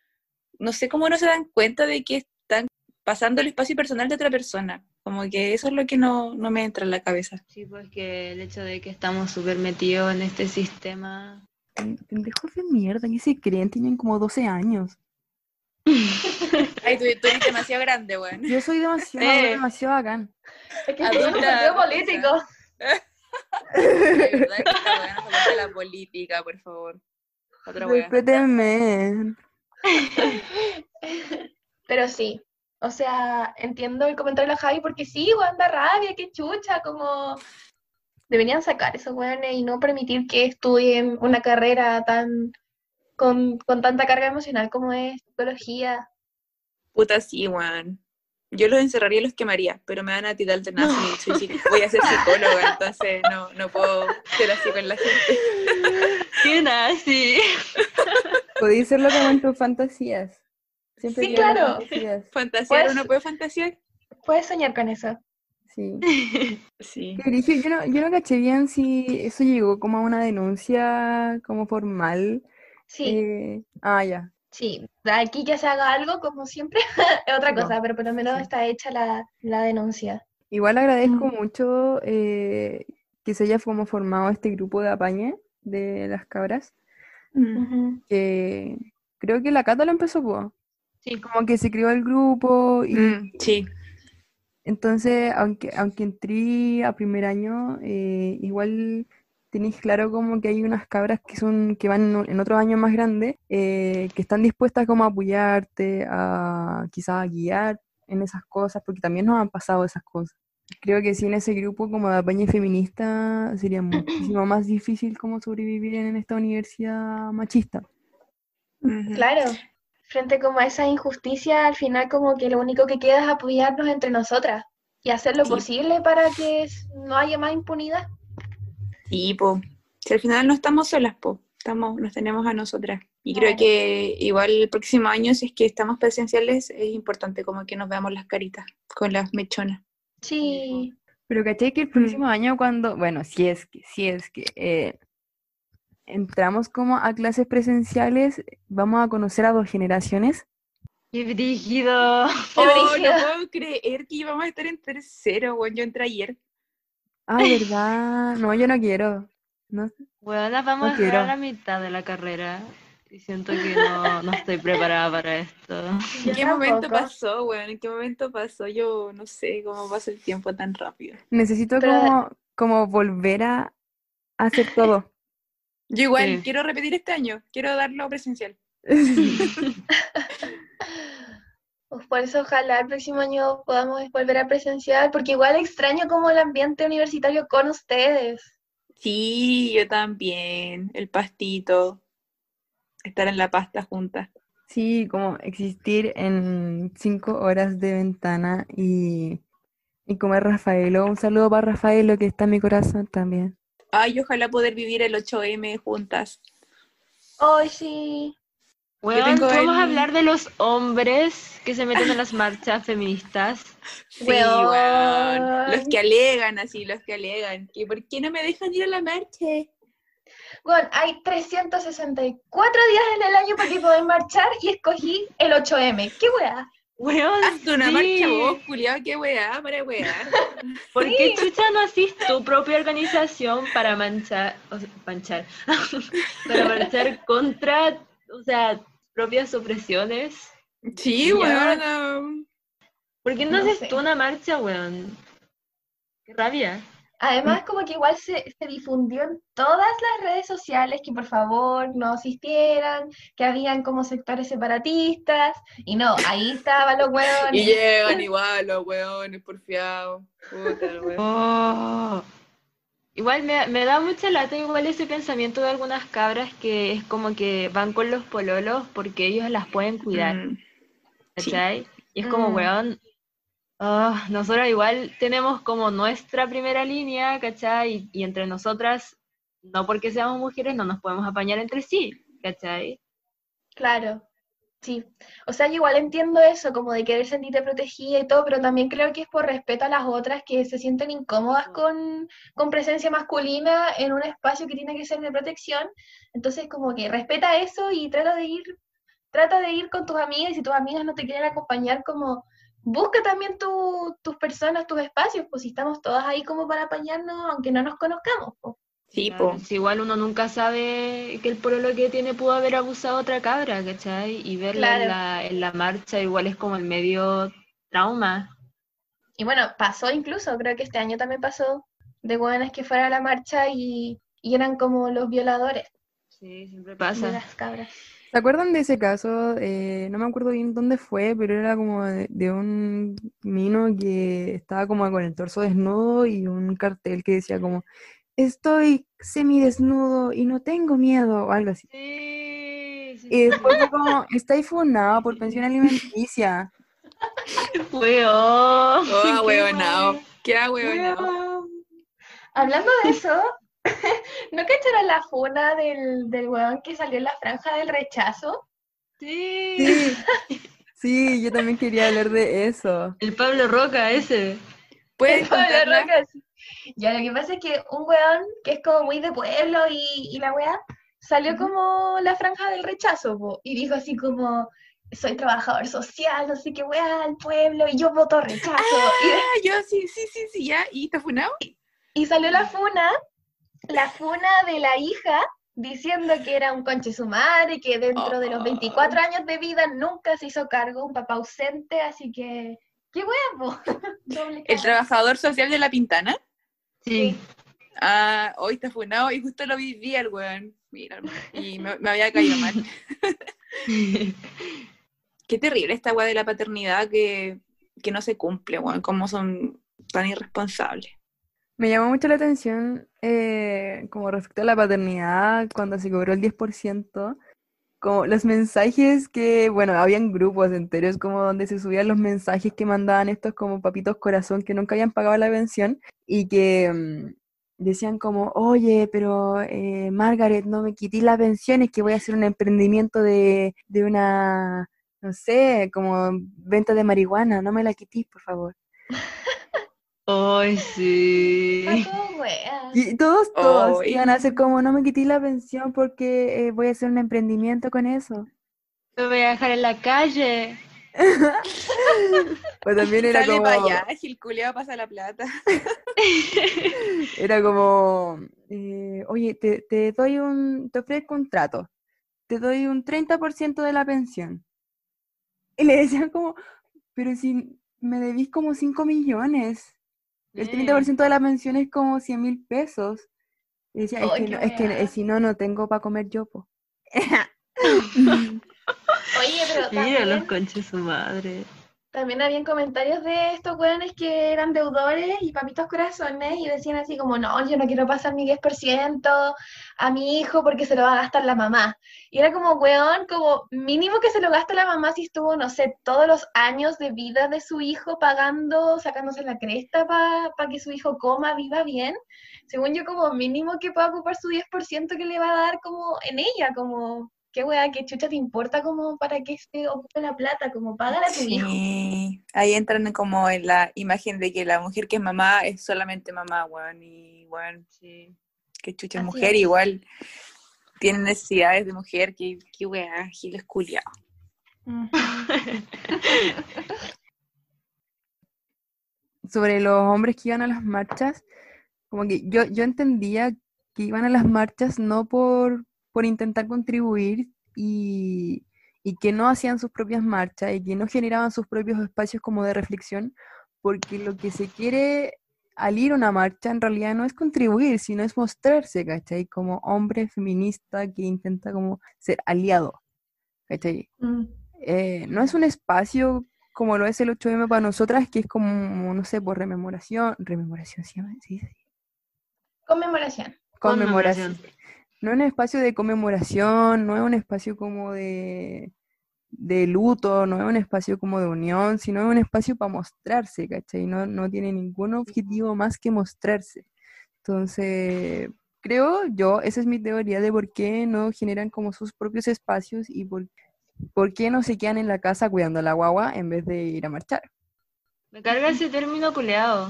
no sé cómo no se dan cuenta de que están pasando el espacio personal de otra persona, como que eso es lo que no, no me entra en la cabeza. Sí, pues que el hecho de que estamos súper metidos en este sistema. Pen- Pendejos de mierda, ¿qué se creen? Tienen como 12 años. (laughs) Ay, tú, tú eres demasiado grande, weón. Yo soy demasiado, Eh. demasiado bacán. Es que Adulta, es un partido político. De verdad que a la política, por favor. Otra. Respétenme. (laughs) Pero sí, o sea, entiendo el comentario de la Javi porque sí, weón, da rabia, qué chucha, como deberían sacar esos weones y no permitir que estudien una carrera tan con, con tanta carga emocional como es psicología. Puta, sí, weón. Yo los encerraría y los quemaría, pero me dan a tirar de. Soy psic- voy a ser psicóloga, (laughs) entonces no, no puedo ser así con la gente. ¡Qué nazi! (laughs) Podéis hacerlo como en tus fantasías. Siempre Sí, claro. (laughs) ¿Fantasear? ¿Uno puede fantasear? Puedes soñar con eso. Sí. (laughs) Sí. Yo no, yo no caché bien si eso llegó como a una denuncia como formal. Sí, Eh, ah, ya. sí. Aquí que se haga algo, como siempre, (laughs) es otra No, cosa, pero por lo menos sí. está hecha la, la denuncia. Igual agradezco Mm. mucho eh, que se haya como formado este grupo de apañe de las cabras. Ujú. Que creo que la Cata lo empezó. Sí. Como que se creó el grupo y Mm, sí. Entonces, aunque, aunque entré a primer año, eh, igual tenéis claro como que hay unas cabras que son, que van en, otros años más grandes, eh, que están dispuestas como a apoyarte, a quizás a guiar en esas cosas, porque también nos han pasado esas cosas. Creo que sin ese grupo como de apañe feminista sería (clears throat) muchísimo más difícil como sobrevivir en esta universidad machista. Claro, frente como a esa injusticia, al final como que lo único que queda es apoyarnos entre nosotras. Y hacer lo Sí. posible para que no haya más impunidad. Sí, po. Si al final no estamos solas, po. Estamos, nos tenemos a nosotras. Y creo que igual el próximo año, si es que estamos presenciales, es importante como que nos veamos las caritas con las mechonas. Sí. Pero caché que el próximo año cuando, bueno, si es que, si es que eh, entramos como a clases presenciales, vamos a conocer a dos generaciones. ¡Qué brígido! (laughs) Qué Oh, brígido. no puedo creer que íbamos a estar en tercero, bueno, yo entré ayer. Ay, ¿verdad? No, yo no quiero. No, Bueno, vamos No a dejar quiero. a la mitad de la carrera. Y siento que no, no estoy preparada para esto. ¿En qué momento pasó, weón? ¿En qué momento pasó? Yo no sé cómo pasa el tiempo tan rápido. necesito Pero- como, como volver a hacer todo. Yo igual Sí. quiero repetir este año, quiero darlo presencial. (laughs) Pues por eso ojalá el próximo año podamos volver a presenciar, porque igual extraño como el ambiente universitario con ustedes. Sí, yo también. El pastito. Estar en la pasta juntas. Sí, como existir en cinco horas de ventana y, y comer Rafaelo. Un saludo para Rafaelo que está en mi corazón también. Ay, ojalá poder vivir el 8M juntas. Hoy sí. Bueno, vamos a hablar de los hombres que se meten en las marchas feministas. (laughs) Sí, Weón. weón. Los que alegan así, los que alegan. Que ¿por qué no me dejan ir a la marcha? Bueno, hay 364 días en el año para que poder marchar y escogí el 8M. ¿Qué weá? Weón, Hazte una sí. marcha vos, culiao, qué weá, para wear. (laughs) ¿Por qué chucha no hacís tu propia organización para manchar, o sea, manchar, (laughs) para marchar contra, o sea, propias opresiones? Sí, Ya. weón. ¿Por qué no, No haces sé. tú una marcha, weón? Qué rabia. Además, como que igual se, se difundió en todas las redes sociales que por favor no asistieran, que habían como sectores separatistas, y no, ahí estaban los Y hueones. llegan (laughs) igual los weones porfiados. Puta, weón. Oh. Igual me, me da mucha lata igual ese pensamiento de algunas cabras que es como que van con los pololos porque ellos las pueden cuidar, Mm, sí. Y es como, Mm. weón, ah, nosotros igual tenemos como nuestra primera línea, ¿cachai? Y, y entre nosotras, no porque seamos mujeres, no nos podemos apañar entre sí, ¿cachai? Claro, sí. O sea, yo igual entiendo eso, como de querer sentirte protegida y todo, pero también creo que es por respeto a las otras que se sienten incómodas con, con presencia masculina en un espacio que tiene que ser de protección. Entonces, como que respeta eso y trata de ir, trata de ir con tus amigas y si tus amigas no te quieren acompañar, como busca también tu- tus personas, tus espacios, pues si estamos todas ahí como para apañarnos, aunque no nos conozcamos. pues. Sí, Claro, si igual uno nunca sabe que el pololo que tiene pudo haber abusado a otra cabra, ¿cachai? Y verla en la, en la marcha igual es como el medio trauma. Y bueno, pasó incluso, creo que este año también pasó, de buenas que fueran a la marcha y, y eran como los violadores Sí, siempre de pasa. las cabras. ¿Se acuerdan de ese caso? Eh, no me acuerdo bien dónde fue, pero era como de, de un mino que estaba como con el torso desnudo y un cartel que decía como estoy semidesnudo y no tengo miedo o algo así. Sí, sí, Y después fue como, (laughs) está funado por pensión alimenticia. Weón. Oh, ahueonao. (laughs) weón. Qué. Hablando de eso, (laughs) ¿no cacharon la funa del, del weón que salió en la franja del rechazo? Sí. Sí, sí, yo también quería hablar de eso. El Pablo Roca ese. ¿Puedes Pablo? Roca, sí. Ya, lo que pasa es que un weón que es como muy de pueblo y, y la weá, salió como la franja del rechazo, po, y dijo así como, soy trabajador social, no sé qué weá, al pueblo, y yo voto rechazo. Ah, yo sí, sí, sí, sí, ya. ¿Y está funado? Y, y salió la funa, la funa de la hija, diciendo que era un conche su madre, que dentro de los Oh. 24 años de vida nunca se hizo cargo, un papá ausente, así que, qué. (laughs) Doble ¿El trabajador social de la Pintana? Sí. Ah, hoy está funado y justo lo vi vi al weón. Mira, hermano, y me, me había caído mal. (laughs) Qué terrible esta weá de la paternidad que, que no se cumple, weón. Cómo son tan irresponsables. Me llamó mucho la atención, eh, como respecto a la paternidad, cuando se cobró el 10%, como los mensajes que, bueno, habían grupos enteros como donde se subían los mensajes que mandaban estos como papitos corazón que nunca habían pagado la pensión y que mm, decían como, oye, pero eh, Margaret, no me quité la pensión, es que voy a hacer un emprendimiento de, de una, no sé, como venta de marihuana, no me la quitís, por favor. (laughs) Ay, sí. Y todos, todos Ay. iban a hacer como, no me quité la pensión porque eh, voy a hacer un emprendimiento con eso. Me voy a dejar en la calle. (laughs) Pues también era Sale como, para allá, Gil culiao pasa la plata. (laughs) era como, eh, oye, te, te doy un, te ofrezco un trato, te doy un 30% de la pensión. Y le decían como, pero si me debís como 5 millones, el 30% de la pensión es como 100 mil pesos. Y decía, es que, no- es que eh, si no, no tengo para comer yo, po. (laughs) Oye, pero Mira los conches su madre. También habían comentarios de estos weones que eran deudores y papitos corazones y decían así como, no, yo no quiero pasar mi 10% a mi hijo porque se lo va a gastar la mamá. Y era como, weón, como mínimo que se lo gaste la mamá si estuvo, no sé, todos los años de vida de su hijo pagando, sacándose la cresta para que su hijo coma, viva bien. Según yo, como mínimo que pueda ocupar su 10% que le va a dar como en ella, como, qué weá, qué chucha te importa como para que se ocupe la plata, como págale a tu hijo. Sí, ahí entran como en la imagen de que la mujer que es mamá es solamente mamá, weón, y weón, Sí. que chucha es Así mujer, es. igual tiene necesidades de mujer, que, que weá, Gil es culiao. Sobre los hombres que iban a las marchas, como que yo, yo entendía que iban a las marchas no por, por intentar contribuir y, y que no hacían sus propias marchas y que no generaban sus propios espacios como de reflexión, porque lo que se quiere al ir a una marcha en realidad no es contribuir, sino es mostrarse, ¿cachai? Como hombre feminista que intenta como ser aliado, ¿cachai? Mm. eh, no es un espacio como lo es el 8M para nosotras, que es como, no sé, por rememoración, rememoración, ¿se llama? Sí, sí. Conmemoración. Conmemoración. No es un espacio de conmemoración, no es un espacio como de, de luto, no es un espacio como de unión, sino es un espacio para mostrarse, ¿cachai? No, no tiene ningún objetivo más que mostrarse. Entonces, creo yo, esa es mi teoría de por qué no generan como sus propios espacios y por, por qué no se quedan en la casa cuidando a la guagua en vez de ir a marchar. Me carga ese término culeado.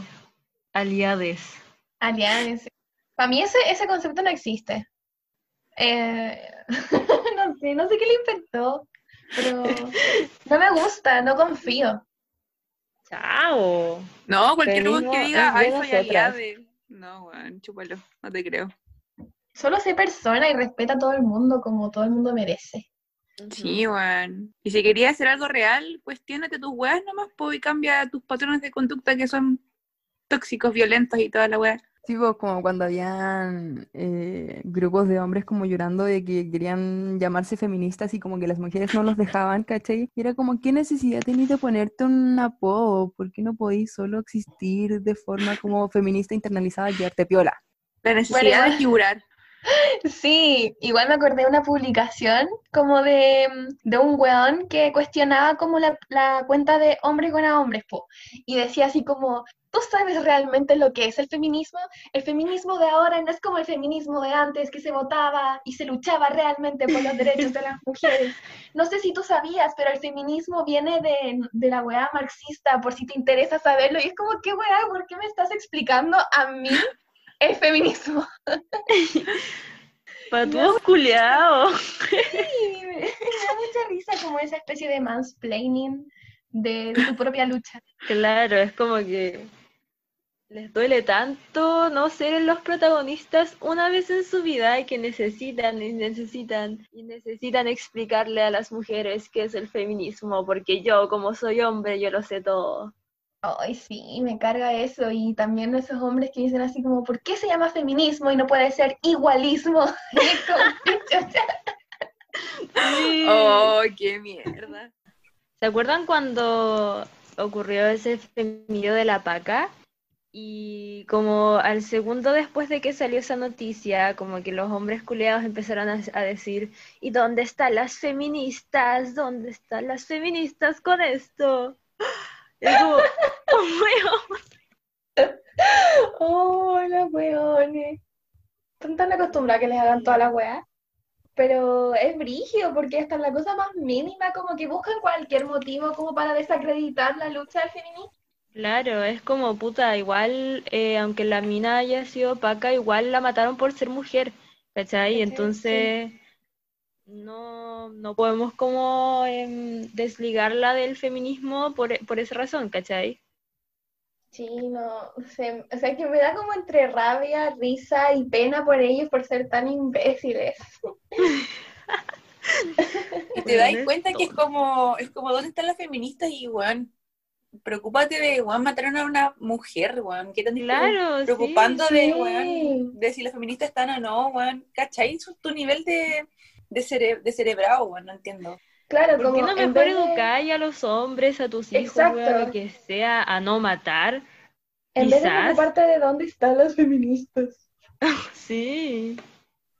Aliades. Alianza. Para mí ese, ese concepto no existe. Eh, (laughs) no sé, no sé qué le inventó, pero no me gusta, no confío. Chao. No, cualquier Feminismo que diga, ay, soy nosotras". aliade. No, weón, chúpalo, no te creo. Solo sé persona y respeta a todo el mundo como todo el mundo merece. Sí, weón. Y si querías hacer algo real, cuestiónate tus weas nomás, po, y cambia tus patrones de conducta que son tóxicos, violentos y toda la wea. Sí, pues, como cuando habían eh, grupos de hombres como llorando de que querían llamarse feministas y como que las mujeres no los dejaban, ¿cachai? Y era como, ¿qué necesidad tenéis de ponerte un apodo? ¿Por qué no podéis solo existir de forma como feminista internalizada y quedarte piola? La necesidad de figurar. Sí, igual me acordé de una publicación como de, de un weón que cuestionaba como la, la cuenta de hombres con hombres, po, y decía así como, ¿tú sabes realmente lo que es el feminismo? El feminismo de ahora no es como el feminismo de antes, que se votaba y se luchaba realmente por los derechos de las mujeres. No sé si tú sabías, pero el feminismo viene de, de la weá marxista, por si te interesa saberlo, y es como, ¿qué weá? ¿Por qué me estás explicando a mí el feminismo? (laughs) Patudos culeados. Sí, me, me da mucha risa como esa especie de mansplaining de, de tu (laughs) propia lucha. Claro, es como que les duele tanto no ser los protagonistas una vez en su vida y que necesitan y necesitan y necesitan explicarle a las mujeres qué es el feminismo, porque yo como soy hombre yo lo sé todo. Ay, sí, me carga eso. Y también esos hombres que dicen así como, ¿por qué se llama feminismo y no puede ser igualismo? (laughs) Oh, (laughs) qué mierda. ¿Se acuerdan cuando ocurrió ese femicidio de la paca? Y como al segundo después de que salió esa noticia, como que los hombres culeados empezaron a, a decir, ¿y dónde están las feministas? ¿Dónde están las feministas con esto? Es como, (laughs) "Oh, weón". Oh, los weones. Están tan acostumbrados a que les hagan toda la weá. Pero es brígido porque hasta la cosa más mínima como que buscan cualquier motivo como para desacreditar la lucha del feminismo. Claro, es como puta, igual, eh, aunque la mina haya sido opaca, igual la mataron por ser mujer, ¿cachai? ¿Cachai? Entonces, no, no podemos como em, desligarla del feminismo por, por esa razón, ¿cachai? Sí, no sé, o sea que me da como entre rabia, risa y pena por ellos por ser tan imbéciles. Y te das cuenta que es como, es como, ¿dónde están las feministas? Y, weón, preocúpate de, weón, mataron a una mujer, weón. ¿Qué tan Claro, sí. preocupando de, sí. weón, de si las feministas están o no, weón? ¿Cachai? Su- Tu nivel de, de, cere- de cerebrado, no entiendo. Claro, ¿Por qué no en mejor vez de, educar a los hombres, a tus hijos, Exacto. weón, lo que sea, a no matar? en vez de quizás. preocuparte de dónde están las feministas, (laughs) Sí.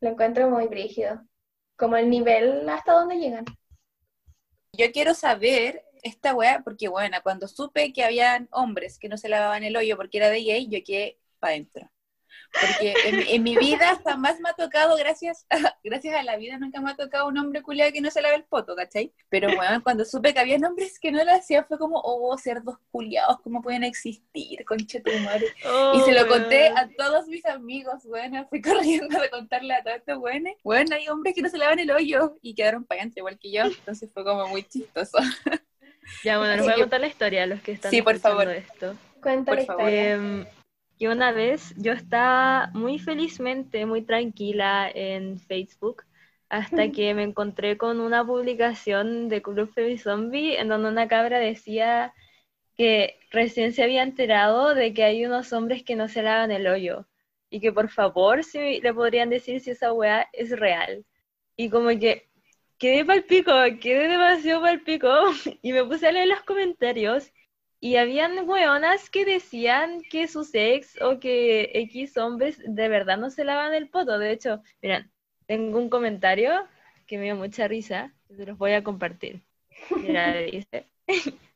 lo encuentro muy brígido. Como el nivel hasta dónde llegan. Yo quiero saber esta weá, porque, bueno, cuando supe que habían hombres que no se lavaban el hoyo porque era de gay, yo quedé para adentro. Porque en, en mi vida jamás me ha tocado, gracias a, (laughs) gracias a la vida, nunca me ha tocado un hombre culiado que no se lave el poto, ¿cachai? Pero (laughs) bueno, cuando supe que había hombres que no lo hacían, fue como, oh, cerdos culiados, ¿cómo pueden existir, concha tu madre? Y Oh, se lo conté a todos mis amigos, bueno, fui corriendo de contarle a todos estos buenos. Bueno, hay hombres que no se lavan el hoyo y quedaron pagando igual que yo, entonces fue como muy chistoso. Ya, bueno, les Así voy a contar la historia a los que están Sí, por escuchando favor. esto. Cuenta Por que una vez yo estaba muy felizmente, muy tranquila en Facebook, hasta que me encontré con una publicación de Club Femi Zombie en donde una cabra decía que recién se había enterado de que hay unos hombres que no se lavan el hoyo y que por favor si le podrían decir si esa weá es real. Y como que quedé pal pico, quedé demasiado pal pico (laughs) y me puse a leer los comentarios y habían weonas que decían que sus ex o que X hombres de verdad no se lavan el poto. De hecho, miren, tengo un comentario que me dio mucha risa, se los voy a compartir. Mira, (laughs) dice.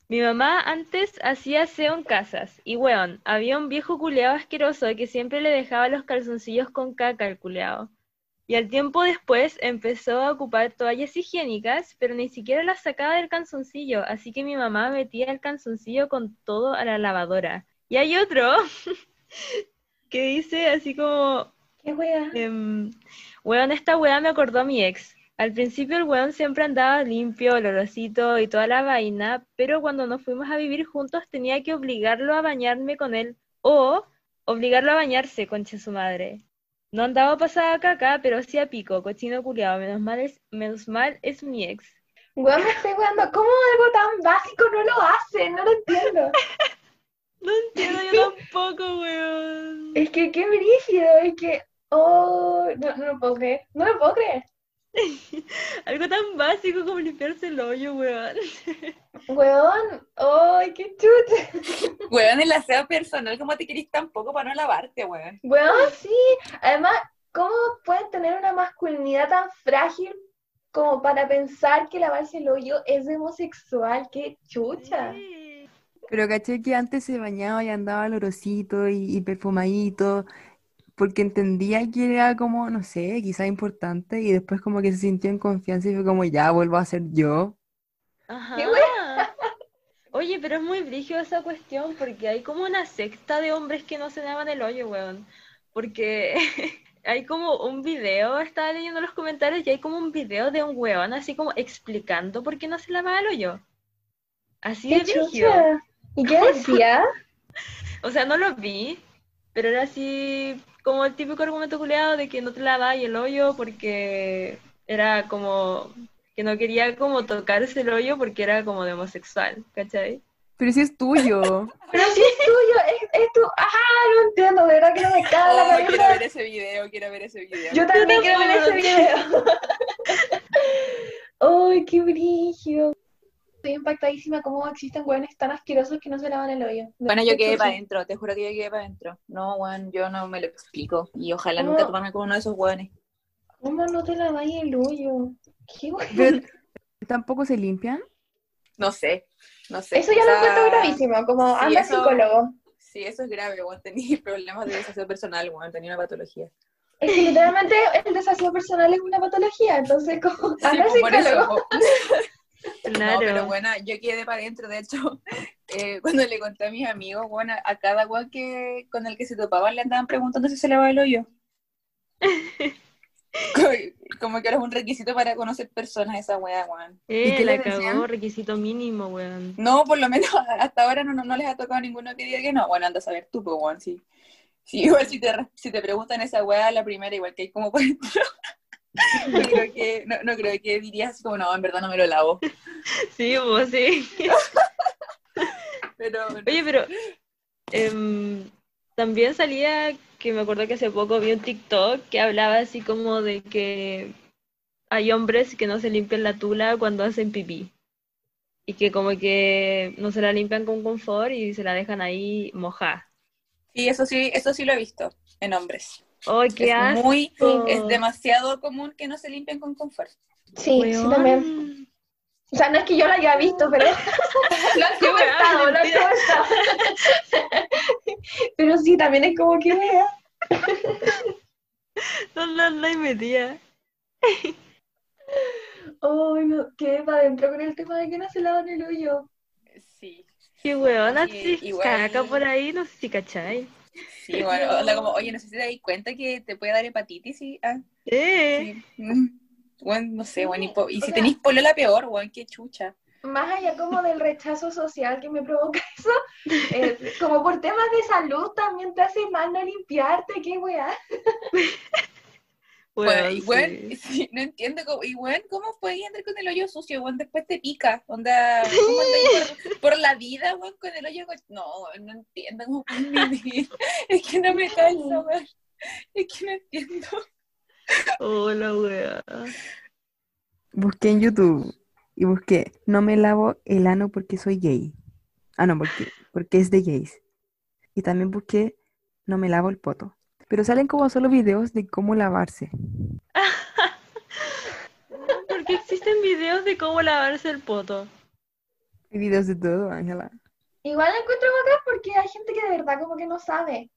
Mi mamá antes hacía aseo en casas y weón, había un viejo culeado asqueroso que siempre le dejaba los calzoncillos con caca al culeado. Y al tiempo después empezó a ocupar toallas higiénicas, pero ni siquiera las sacaba del calzoncillo, así que mi mamá metía el calzoncillo con todo a la lavadora. Y hay otro (laughs) que dice así como, ¿Qué wea? em, weón, esta weá me acordó a mi ex. Al principio el weón siempre andaba limpio, olorosito y toda la vaina, pero cuando nos fuimos a vivir juntos tenía que obligarlo a bañarme con él o obligarlo a bañarse, concha su madre. No andaba pasada caca, pero sí a pico, cochino culiado. Menos mal es, menos mal es mi ex. Weón, me estoy weando. ¿Cómo algo tan básico no lo hacen? No lo entiendo. (laughs) No entiendo yo tampoco, weón. Es que qué brígido, es que. Oh, no, no lo puedo creer. No lo puedo creer. (laughs) Algo tan básico como limpiarse el hoyo, weón. (laughs) Weón, ¡ay, qué chucha! (laughs) Weón, el aseo personal, ¿cómo te querís tan poco para no lavarte, weón? Weón, sí. Además, ¿cómo pueden tener una masculinidad tan frágil como para pensar que lavarse el hoyo es homosexual? ¡Qué chucha! Sí. Pero caché que antes se bañaba y andaba olorosito y, y perfumadito, porque entendía que era como, no sé, quizá importante, y después como que se sintió en confianza y fue como, ya, vuelvo a ser yo. Ajá. ¿Qué (laughs) Oye, pero es muy brígido esa cuestión porque hay como una secta de hombres que no se lavan el hoyo, weón. Porque (laughs) hay como un video, estaba leyendo los comentarios y hay como un video de un weón así como explicando por qué no se lava el hoyo. Así ¡Qué de brígido. ¿Y qué (laughs) decía? O sea, no lo vi, pero era así como el típico argumento culeado de que no te lavas el hoyo porque era como que no quería como tocarse el hoyo porque era como de homosexual, ¿cachai? Pero si es tuyo. (laughs) Pero si es tuyo, es, es tu. ¡Ah! No entiendo, de verdad que no me cabe la Oh, quiero ver ese video, quiero ver ese video. Yo también quiero ver ese video. (laughs) ¡Ay, qué brillo! Estoy impactadísima cómo existen hueones tan asquerosos que no se lavan el hoyo. De Bueno, yo quedé para adentro, te juro que yo quedé para adentro. No, weón, yo no me lo explico. Y ojalá ¿Cómo? nunca tomarme con uno de esos weones. ¿Cómo no te lavas el hoyo? ¿Qué hueón? Tampoco se limpian. No sé, no sé. Eso ya O lo encuentro gravísimo, como sí, anda eso- psicólogo. Sí, eso es grave, weón. Tenía (laughs) problemas de desaseo personal, weón. Tenía una patología. Es que literalmente el desaseo personal es una patología, entonces como Sí, anda por eso, psicólogo. Claro. No, pero bueno, yo quedé para adentro. De hecho, (laughs) eh, cuando le conté a mis amigos, bueno, a cada weón que, con el que se topaban le andaban preguntando si se lavaba el hoyo. (laughs) Co- Como que ahora es un requisito para conocer personas esa weá, weón. Eh, qué la cagó, requisito mínimo, weón. No, por lo menos (laughs) hasta ahora no, no, no les ha tocado ninguno que diga que no. Bueno, anda a saber tú, pues, weón, sí. Sí, igual si te, si te preguntan esa weá la primera, igual que hay como por dentro. No, creo que, no, no creo que dirías así como, no, en verdad no me lo lavo. Sí, pues sí. (laughs) Pero, Oye, pero em, también salía que me acuerdo que hace poco vi un TikTok que hablaba así como de que hay hombres que no se limpian la tula cuando hacen pipí. Y que como que no se la limpian con confort y se la dejan ahí mojada. Sí, eso sí, eso sí lo he visto en hombres. ¡Ay, qué es asco! muy, es demasiado común que no se limpien con confort. Sí, sí Weón. también. O sea, no es que yo lo haya visto, pero (laughs) lo han comentado, lo han comentado. Pero sí, también es como que wea. ¿Dónde andáis metida? Ay, no, quedé para adentro con el tema de que no se lavan el hoyo. Sí, Qué Oye, si igual- caca por ahí, no sé si cachai. Sí, bueno, onda como, oye, no sé si te das cuenta que te puede dar hepatitis y, ah, Eh, sí. (laughs) Bueno, no sé, bueno, y, po- y O si sea- tenéis polola peor, weón, qué chucha. Más allá como del rechazo social que me provoca (laughs) eso, eh, como por temas de salud también te hace mal no limpiarte, qué weá. (laughs) Bueno, y weón, sí. (laughs) sí, no entiendo, cómo, y weón, ¿cómo puedes andar con el hoyo sucio, weón? Después te pica, onda, ¿cómo por, (laughs) por la vida, weón, con el hoyo? No, no entiendo cómo vivir. (laughs) Es que no me calza, weón. Es que no entiendo. Hola, weá. Busqué en YouTube y busqué, no me lavo el ano porque soy gay. Ah, no, porque, porque es de gays. Y también busqué, no me lavo el poto. Pero salen como solo videos de cómo lavarse. Porque existen videos de cómo lavarse el poto. Hay videos de todo, Ángela. Igual lo encuentro bacán porque hay gente que de verdad como que no sabe.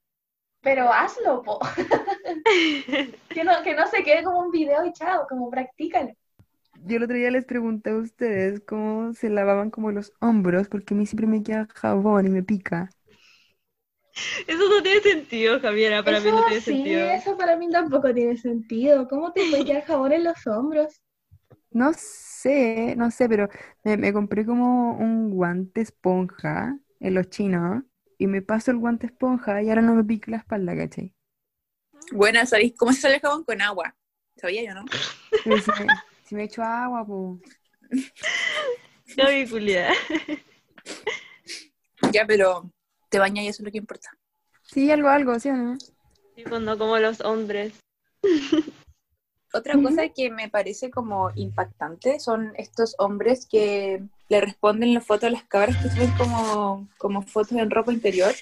Pero hazlo, po. (laughs) que, no, que no se quede como un video y chao, como practícalo. Yo el otro día les pregunté a ustedes cómo se lavaban como los hombros, porque a mí siempre me queda jabón y me pica. Eso no tiene sentido, Javiera. Para mí no tiene sí, sentido. eso para mí tampoco tiene sentido. ¿Cómo te puede quedar jabón en los hombros? No sé, no sé, pero me, me compré como un guante esponja en los chinos y me paso el guante esponja y ahora no me pica la espalda, ¿cachai? Bueno, ¿sabéis cómo se sale el jabón con agua? ¿Sabía yo, no? Pero si me, si me echo agua, pues... (laughs) Javi, culiá. Ya, pero te bañas y eso es lo que importa. Sí, algo, algo, ¿sí o no? Sí, pues no como los hombres. (laughs) Otra cosa que me parece como impactante son estos hombres que le responden las fotos a las cabras que suben como, como fotos en ropa interior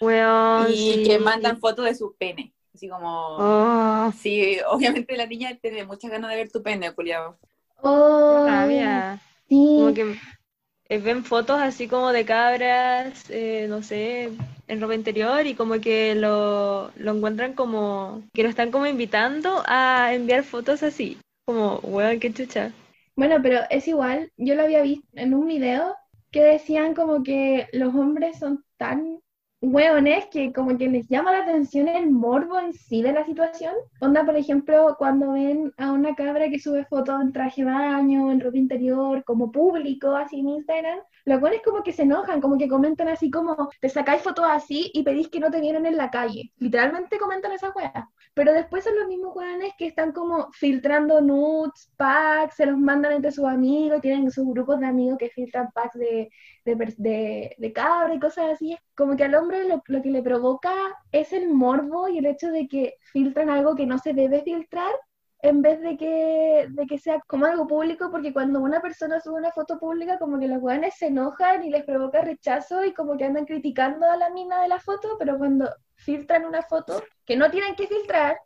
Weón, y sí. que mandan fotos de su pene. Así como, Oh, sí, obviamente la niña tiene muchas ganas de ver tu pene, culiao. Oh, rabia. sí. Como que eh, ven fotos así como de cabras, eh, no sé, en ropa interior y como que lo, lo encuentran como que lo están como invitando a enviar fotos así. Como, weón, qué chucha. Bueno, pero es igual, yo lo había visto en un video que decían como que los hombres son tan hueones que como que les llama la atención el morbo en sí de la situación. Onda, por ejemplo, cuando ven a una cabra que sube fotos en traje de baño, en ropa interior, como público, así en Instagram, los hueones como que se enojan, como que comentan así como, te sacáis fotos así y pedís que no te vieran en la calle. Literalmente comentan esas weas. Pero después son los mismos hueones que están como filtrando nudes, packs, se los mandan entre sus amigos, tienen sus grupos de amigos que filtran packs de, de, de, de cabra y cosas así. Como que al hombre lo, lo que le provoca es el morbo y el hecho de que filtran algo que no se debe filtrar en vez de que, de que sea como algo público, porque cuando una persona sube una foto pública, como que los weones se enojan y les provoca rechazo y como que andan criticando a la mina de la foto, pero cuando filtran una foto que no tienen que filtrar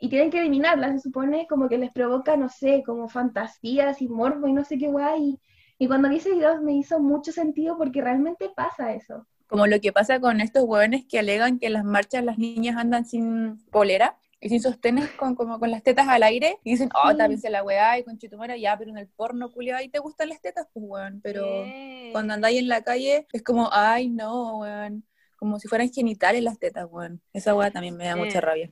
y tienen que eliminarla, se supone como que les provoca, no sé, como fantasías y morbo y no sé qué guay. Y, cuando vi ese video me hizo mucho sentido porque realmente pasa eso. Como lo que pasa con estos hueones que alegan que en las marchas las niñas andan sin polera y sin sostenes con, como con las tetas al aire y dicen, oh, también se la weá y con chitumara, ya, pero en el porno, culiado, ahí te gustan las tetas, pues weón, pero cuando andáis en la calle es como, ay, no, weón, como si fueran genitales las tetas, weón. Esa weá también me da mucha rabia.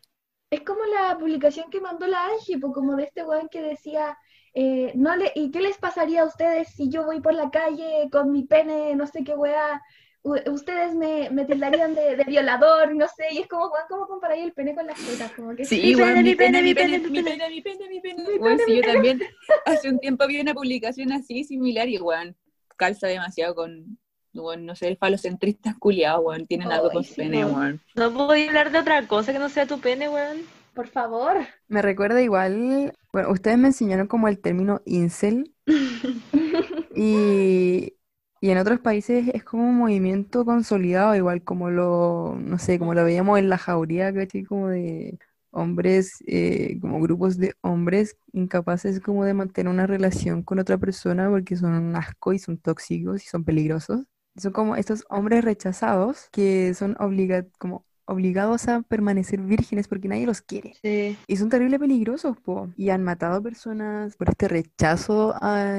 Es como la publicación que mandó la Angie, pues como de este weón que decía, eh, no le, ¿y qué les pasaría a ustedes si yo voy por la calle con mi pene, no sé qué weá? Ustedes me, me tildarían de, de, violador, no sé, y es como, ¿cómo comparáis el pene con las tetas? Como que sí, bueno, mi pene, mi pene, mi pene, mi pene, mi pene, Bueno, sí, yo también (laughs) hace un tiempo vi una publicación así, similar, y weón, calza demasiado con, bueno, no sé, falocentristas culiados, weón, tienen algo con su pene, weón. No puedo hablar de otra cosa que no sea tu pene, weón. Por favor. Me recuerda igual, bueno, ustedes me enseñaron como el término incel. (laughs) y y en otros países es como un movimiento consolidado, igual como lo, no sé, como lo veíamos en la jauría, ¿cachai? Como de hombres, eh, como grupos de hombres incapaces como de mantener una relación con otra persona porque son un asco y son tóxicos y son peligrosos. Son como estos hombres rechazados que son obliga como obligados a permanecer vírgenes porque nadie los quiere. Sí. Y son terrible peligrosos, po. Y han matado personas por este rechazo a,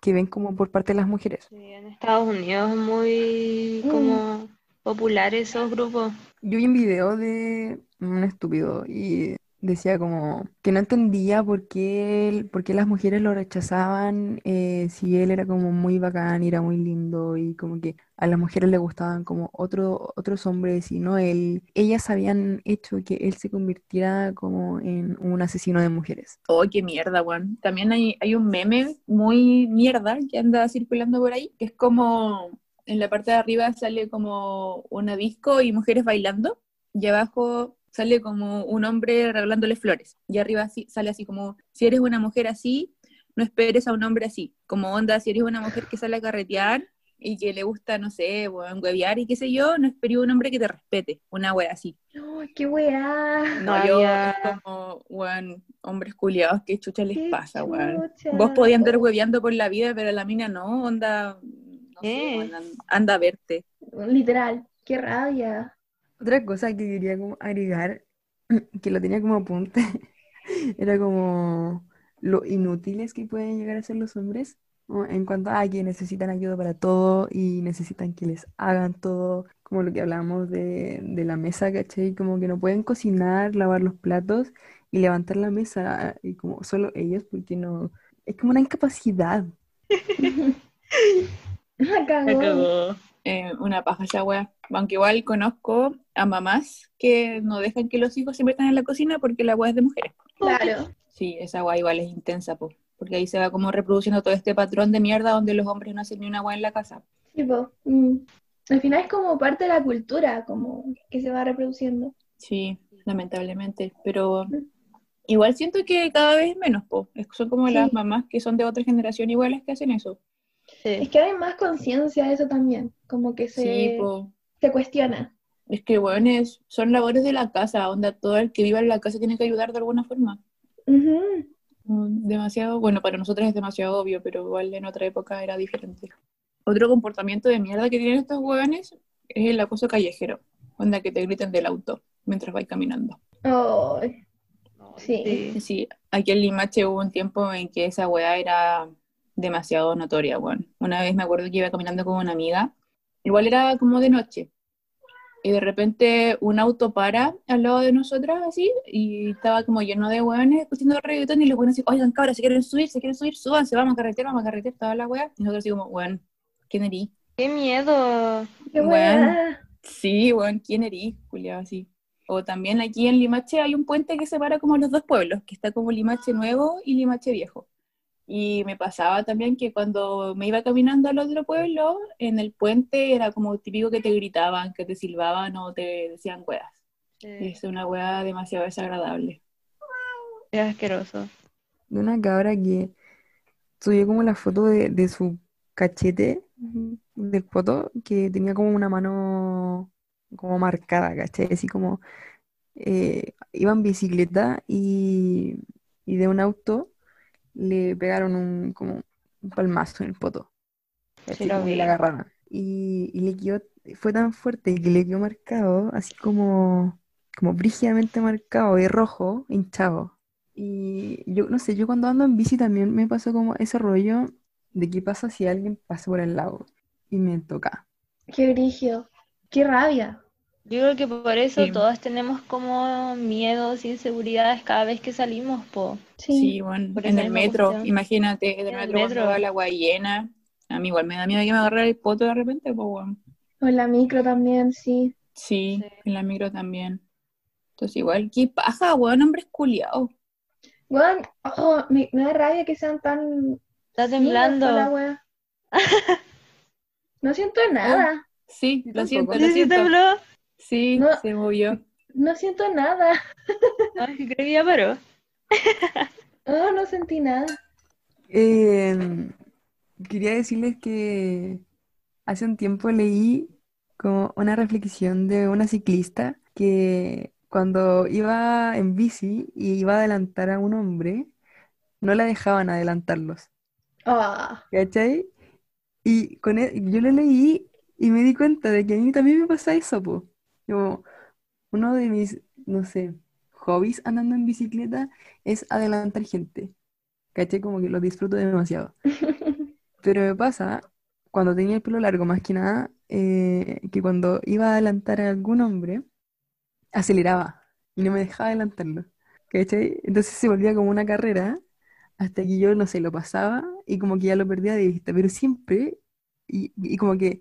que ven como por parte de las mujeres. Sí, en Estados Unidos es muy como popular esos grupos. Yo vi un video de un estúpido y decía como que no entendía por qué, por qué las mujeres lo rechazaban eh, si él era como muy bacán y era muy lindo y como que a las mujeres le gustaban como otro, otros hombres y no él. Ellas habían hecho que él se convirtiera como en un asesino de mujeres. Oh, qué mierda, Juan. También hay, hay un meme muy mierda que anda circulando por ahí, que es como en la parte de arriba sale como una disco y mujeres bailando y abajo sale como un hombre regalándole flores. Y arriba así, sale así como, si eres una mujer así, no esperes a un hombre así. Como onda, si eres una mujer que sale a carretear y que le gusta, no sé, huevear y qué sé yo, no esperes un hombre que te respete. Una wea así. ¡Oh, qué wea! No, yo es como, weón, hombres culiados, qué chucha les pasa, weón. Vos podías andar hueveando por la vida, pero la mina no, onda, no sé, anda a verte. Literal, qué rabia. Otra cosa que quería como agregar, (clears throat) que lo tenía como apunte, (laughs) era como lo inútiles que pueden llegar a ser los hombres en cuanto a que necesitan ayuda para todo y necesitan que les hagan todo, como lo que hablamos de, de la mesa, ¿cachai? Como que no pueden cocinar, lavar los platos y levantar la mesa, y como solo ellos, porque no, es como una incapacidad. (laughs) Acabó. Eh, una paja esa wea. Aunque igual conozco a mamás que no dejan que los hijos se metan en la cocina porque la wea es de mujeres. Claro. Sí, esa wea igual es intensa, po, porque ahí se va como reproduciendo todo este patrón de mierda donde los hombres no hacen ni una wea en la casa. Sí, mm. Al final es como parte de la cultura, como que se va reproduciendo. Sí, lamentablemente, pero mm. igual siento que cada vez menos, po. Son como las mamás que son de otra generación iguales que hacen eso. Es que hay más conciencia de eso también, como que se, se cuestiona. Es que, bueno, es, son labores de la casa, onda, todo el que viva en la casa tiene que ayudar de alguna forma. Mm, demasiado, bueno, para nosotros es demasiado obvio, pero igual en otra época era diferente. Otro comportamiento de mierda que tienen estos jóvenes es el acoso callejero, onda que te griten del auto mientras vais caminando. Oh, sí. Sí, aquí en Limache hubo un tiempo en que esa weá era demasiado notoria, bueno. Una vez me acuerdo que iba caminando con una amiga, igual era como de noche, y de repente un auto para al lado de nosotras así, y estaba como lleno de hueones escuchando reggaetón, y los hueones así, oigan cabras, si quieren subir, si quieren subir, súbanse, vamos a carretera, vamos a carretera, toda la wea, y nosotros así como, weón, ¿quién erí? ¡Qué miedo! ¡Qué wea! Sí, weón, ¿quién erí? Julián, así. O también aquí en Limache hay un puente que separa como los dos pueblos, que está como Limache Nuevo y Limache Viejo. Y me pasaba también que cuando me iba caminando al otro pueblo, en el puente era como típico que te gritaban, que te silbaban o te decían hueas. Es una hueá demasiado desagradable. Es asqueroso. de una cabra que subió como la foto de, de su cachete del foto que tenía como una mano como marcada, ¿cachai? Así como eh, iba en bicicleta y, y de un auto le pegaron un, como un palmazo en el poto. Sí, Así lo como que vi. la agarraron. Y, y le quedó, fue tan fuerte que le quedó marcado, así como, como brígidamente marcado de rojo, hinchado. Y yo no sé, yo cuando ando en bici también me pasó como ese rollo de qué pasa si alguien pasa por el lado y me toca. Qué brillo. Qué rabia. Yo creo que por eso Sí. todas tenemos como miedos, inseguridades cada vez que salimos, po. Sí. Sí, bueno, Por en el metro, cuestión. imagínate, en el metro metro. va la agua llena. A mí igual me da miedo que me agarre el poto de repente, pues bueno. O en la micro también, sí. Sí, Sí. en la micro también. Entonces igual, qué paja, weón, hombres culiados. Weón, oh, me, me da rabia que sean tan Está la temblando. (laughs) No siento nada. Sí, lo siento, lo ¿Sí, sí siento. Sí, No. se movió. No siento nada. Ay, creo que ya paró. Oh, no sentí nada. Eh, quería decirles que hace un tiempo leí como una reflexión de una ciclista que cuando iba en bici y iba a adelantar a un hombre, no la dejaban adelantarlos, Ah, ¿cachai? Y con e- yo lo leí y me di cuenta de que a mí también me pasa eso, po. Como uno de mis, no sé, hobbies andando en bicicleta es adelantar gente, ¿cachai? Como que lo disfruto demasiado. (laughs) Pero me pasa, cuando tenía el pelo largo, más que nada, eh, que cuando iba a adelantar a algún hombre, aceleraba y no me dejaba adelantarlo. ¿Cachai? Entonces se volvía como una carrera hasta que yo, no sé, lo pasaba y como que ya lo perdía de vista. Pero siempre, y, y como que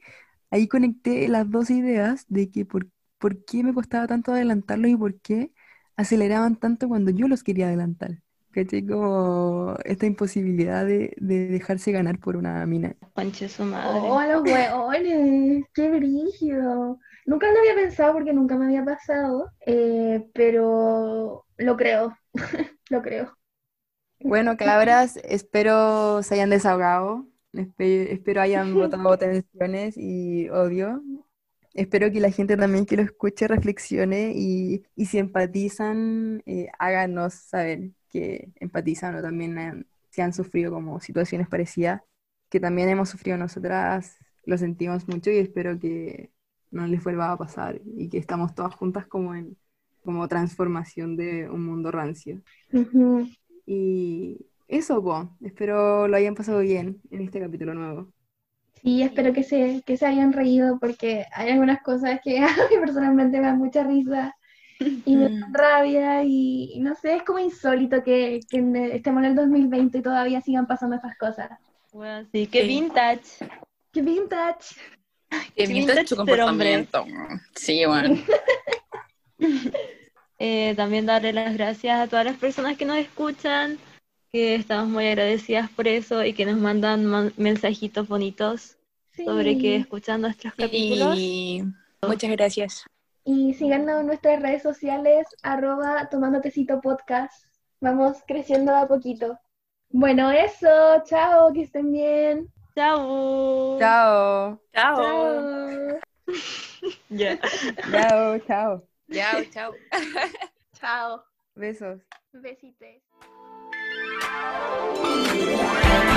ahí conecté las dos ideas de que por, por qué me costaba tanto adelantarlo y por qué aceleraban tanto cuando yo los quería adelantar. ¿Cachai? Como esta imposibilidad de, de dejarse ganar por una mina. Conche su madre. oh, los hueones. Qué brillo. Nunca lo había pensado porque nunca me había pasado. eh, pero lo creo. (laughs) Lo creo. Bueno, cabras, (laughs) espero se hayan desahogado, espe- espero hayan botado (laughs) tensiones y odio. Espero que la gente también que lo escuche reflexione y, y si empatizan, eh, háganos saber que empatizan o también han- si han sufrido como situaciones parecidas, que también hemos sufrido nosotras, lo sentimos mucho y espero que no les vuelva a pasar y que estamos todas juntas como en como transformación de un mundo rancio. Ujú. Y eso, po. Espero lo hayan pasado bien en este capítulo nuevo. Sí, espero que se, que se hayan reído porque hay algunas cosas que (laughs) a mí personalmente me dan mucha risa y me dan rabia y, y no sé, es como insólito que, que en- estemos en el 2020 y todavía sigan pasando estas cosas. Bueno, sí, qué Sí. vintage. ¡Qué vintage! Qué vintage tu hombre. comportamiento. Sí, bueno. (laughs) Eh, también darle las gracias a todas las personas que nos escuchan, que estamos muy agradecidas por eso y que nos mandan man- mensajitos bonitos sobre que escuchan nuestros capítulos. Y muchas gracias. Y síganos en nuestras redes sociales, arroba tomando tecito podcast. Vamos creciendo de a poquito. Bueno, eso, chao, que estén bien. Chao. Chao. Chao. Chao. Ya. Chao, chao. Chao, chao. Chao. Besos. Besitos. Música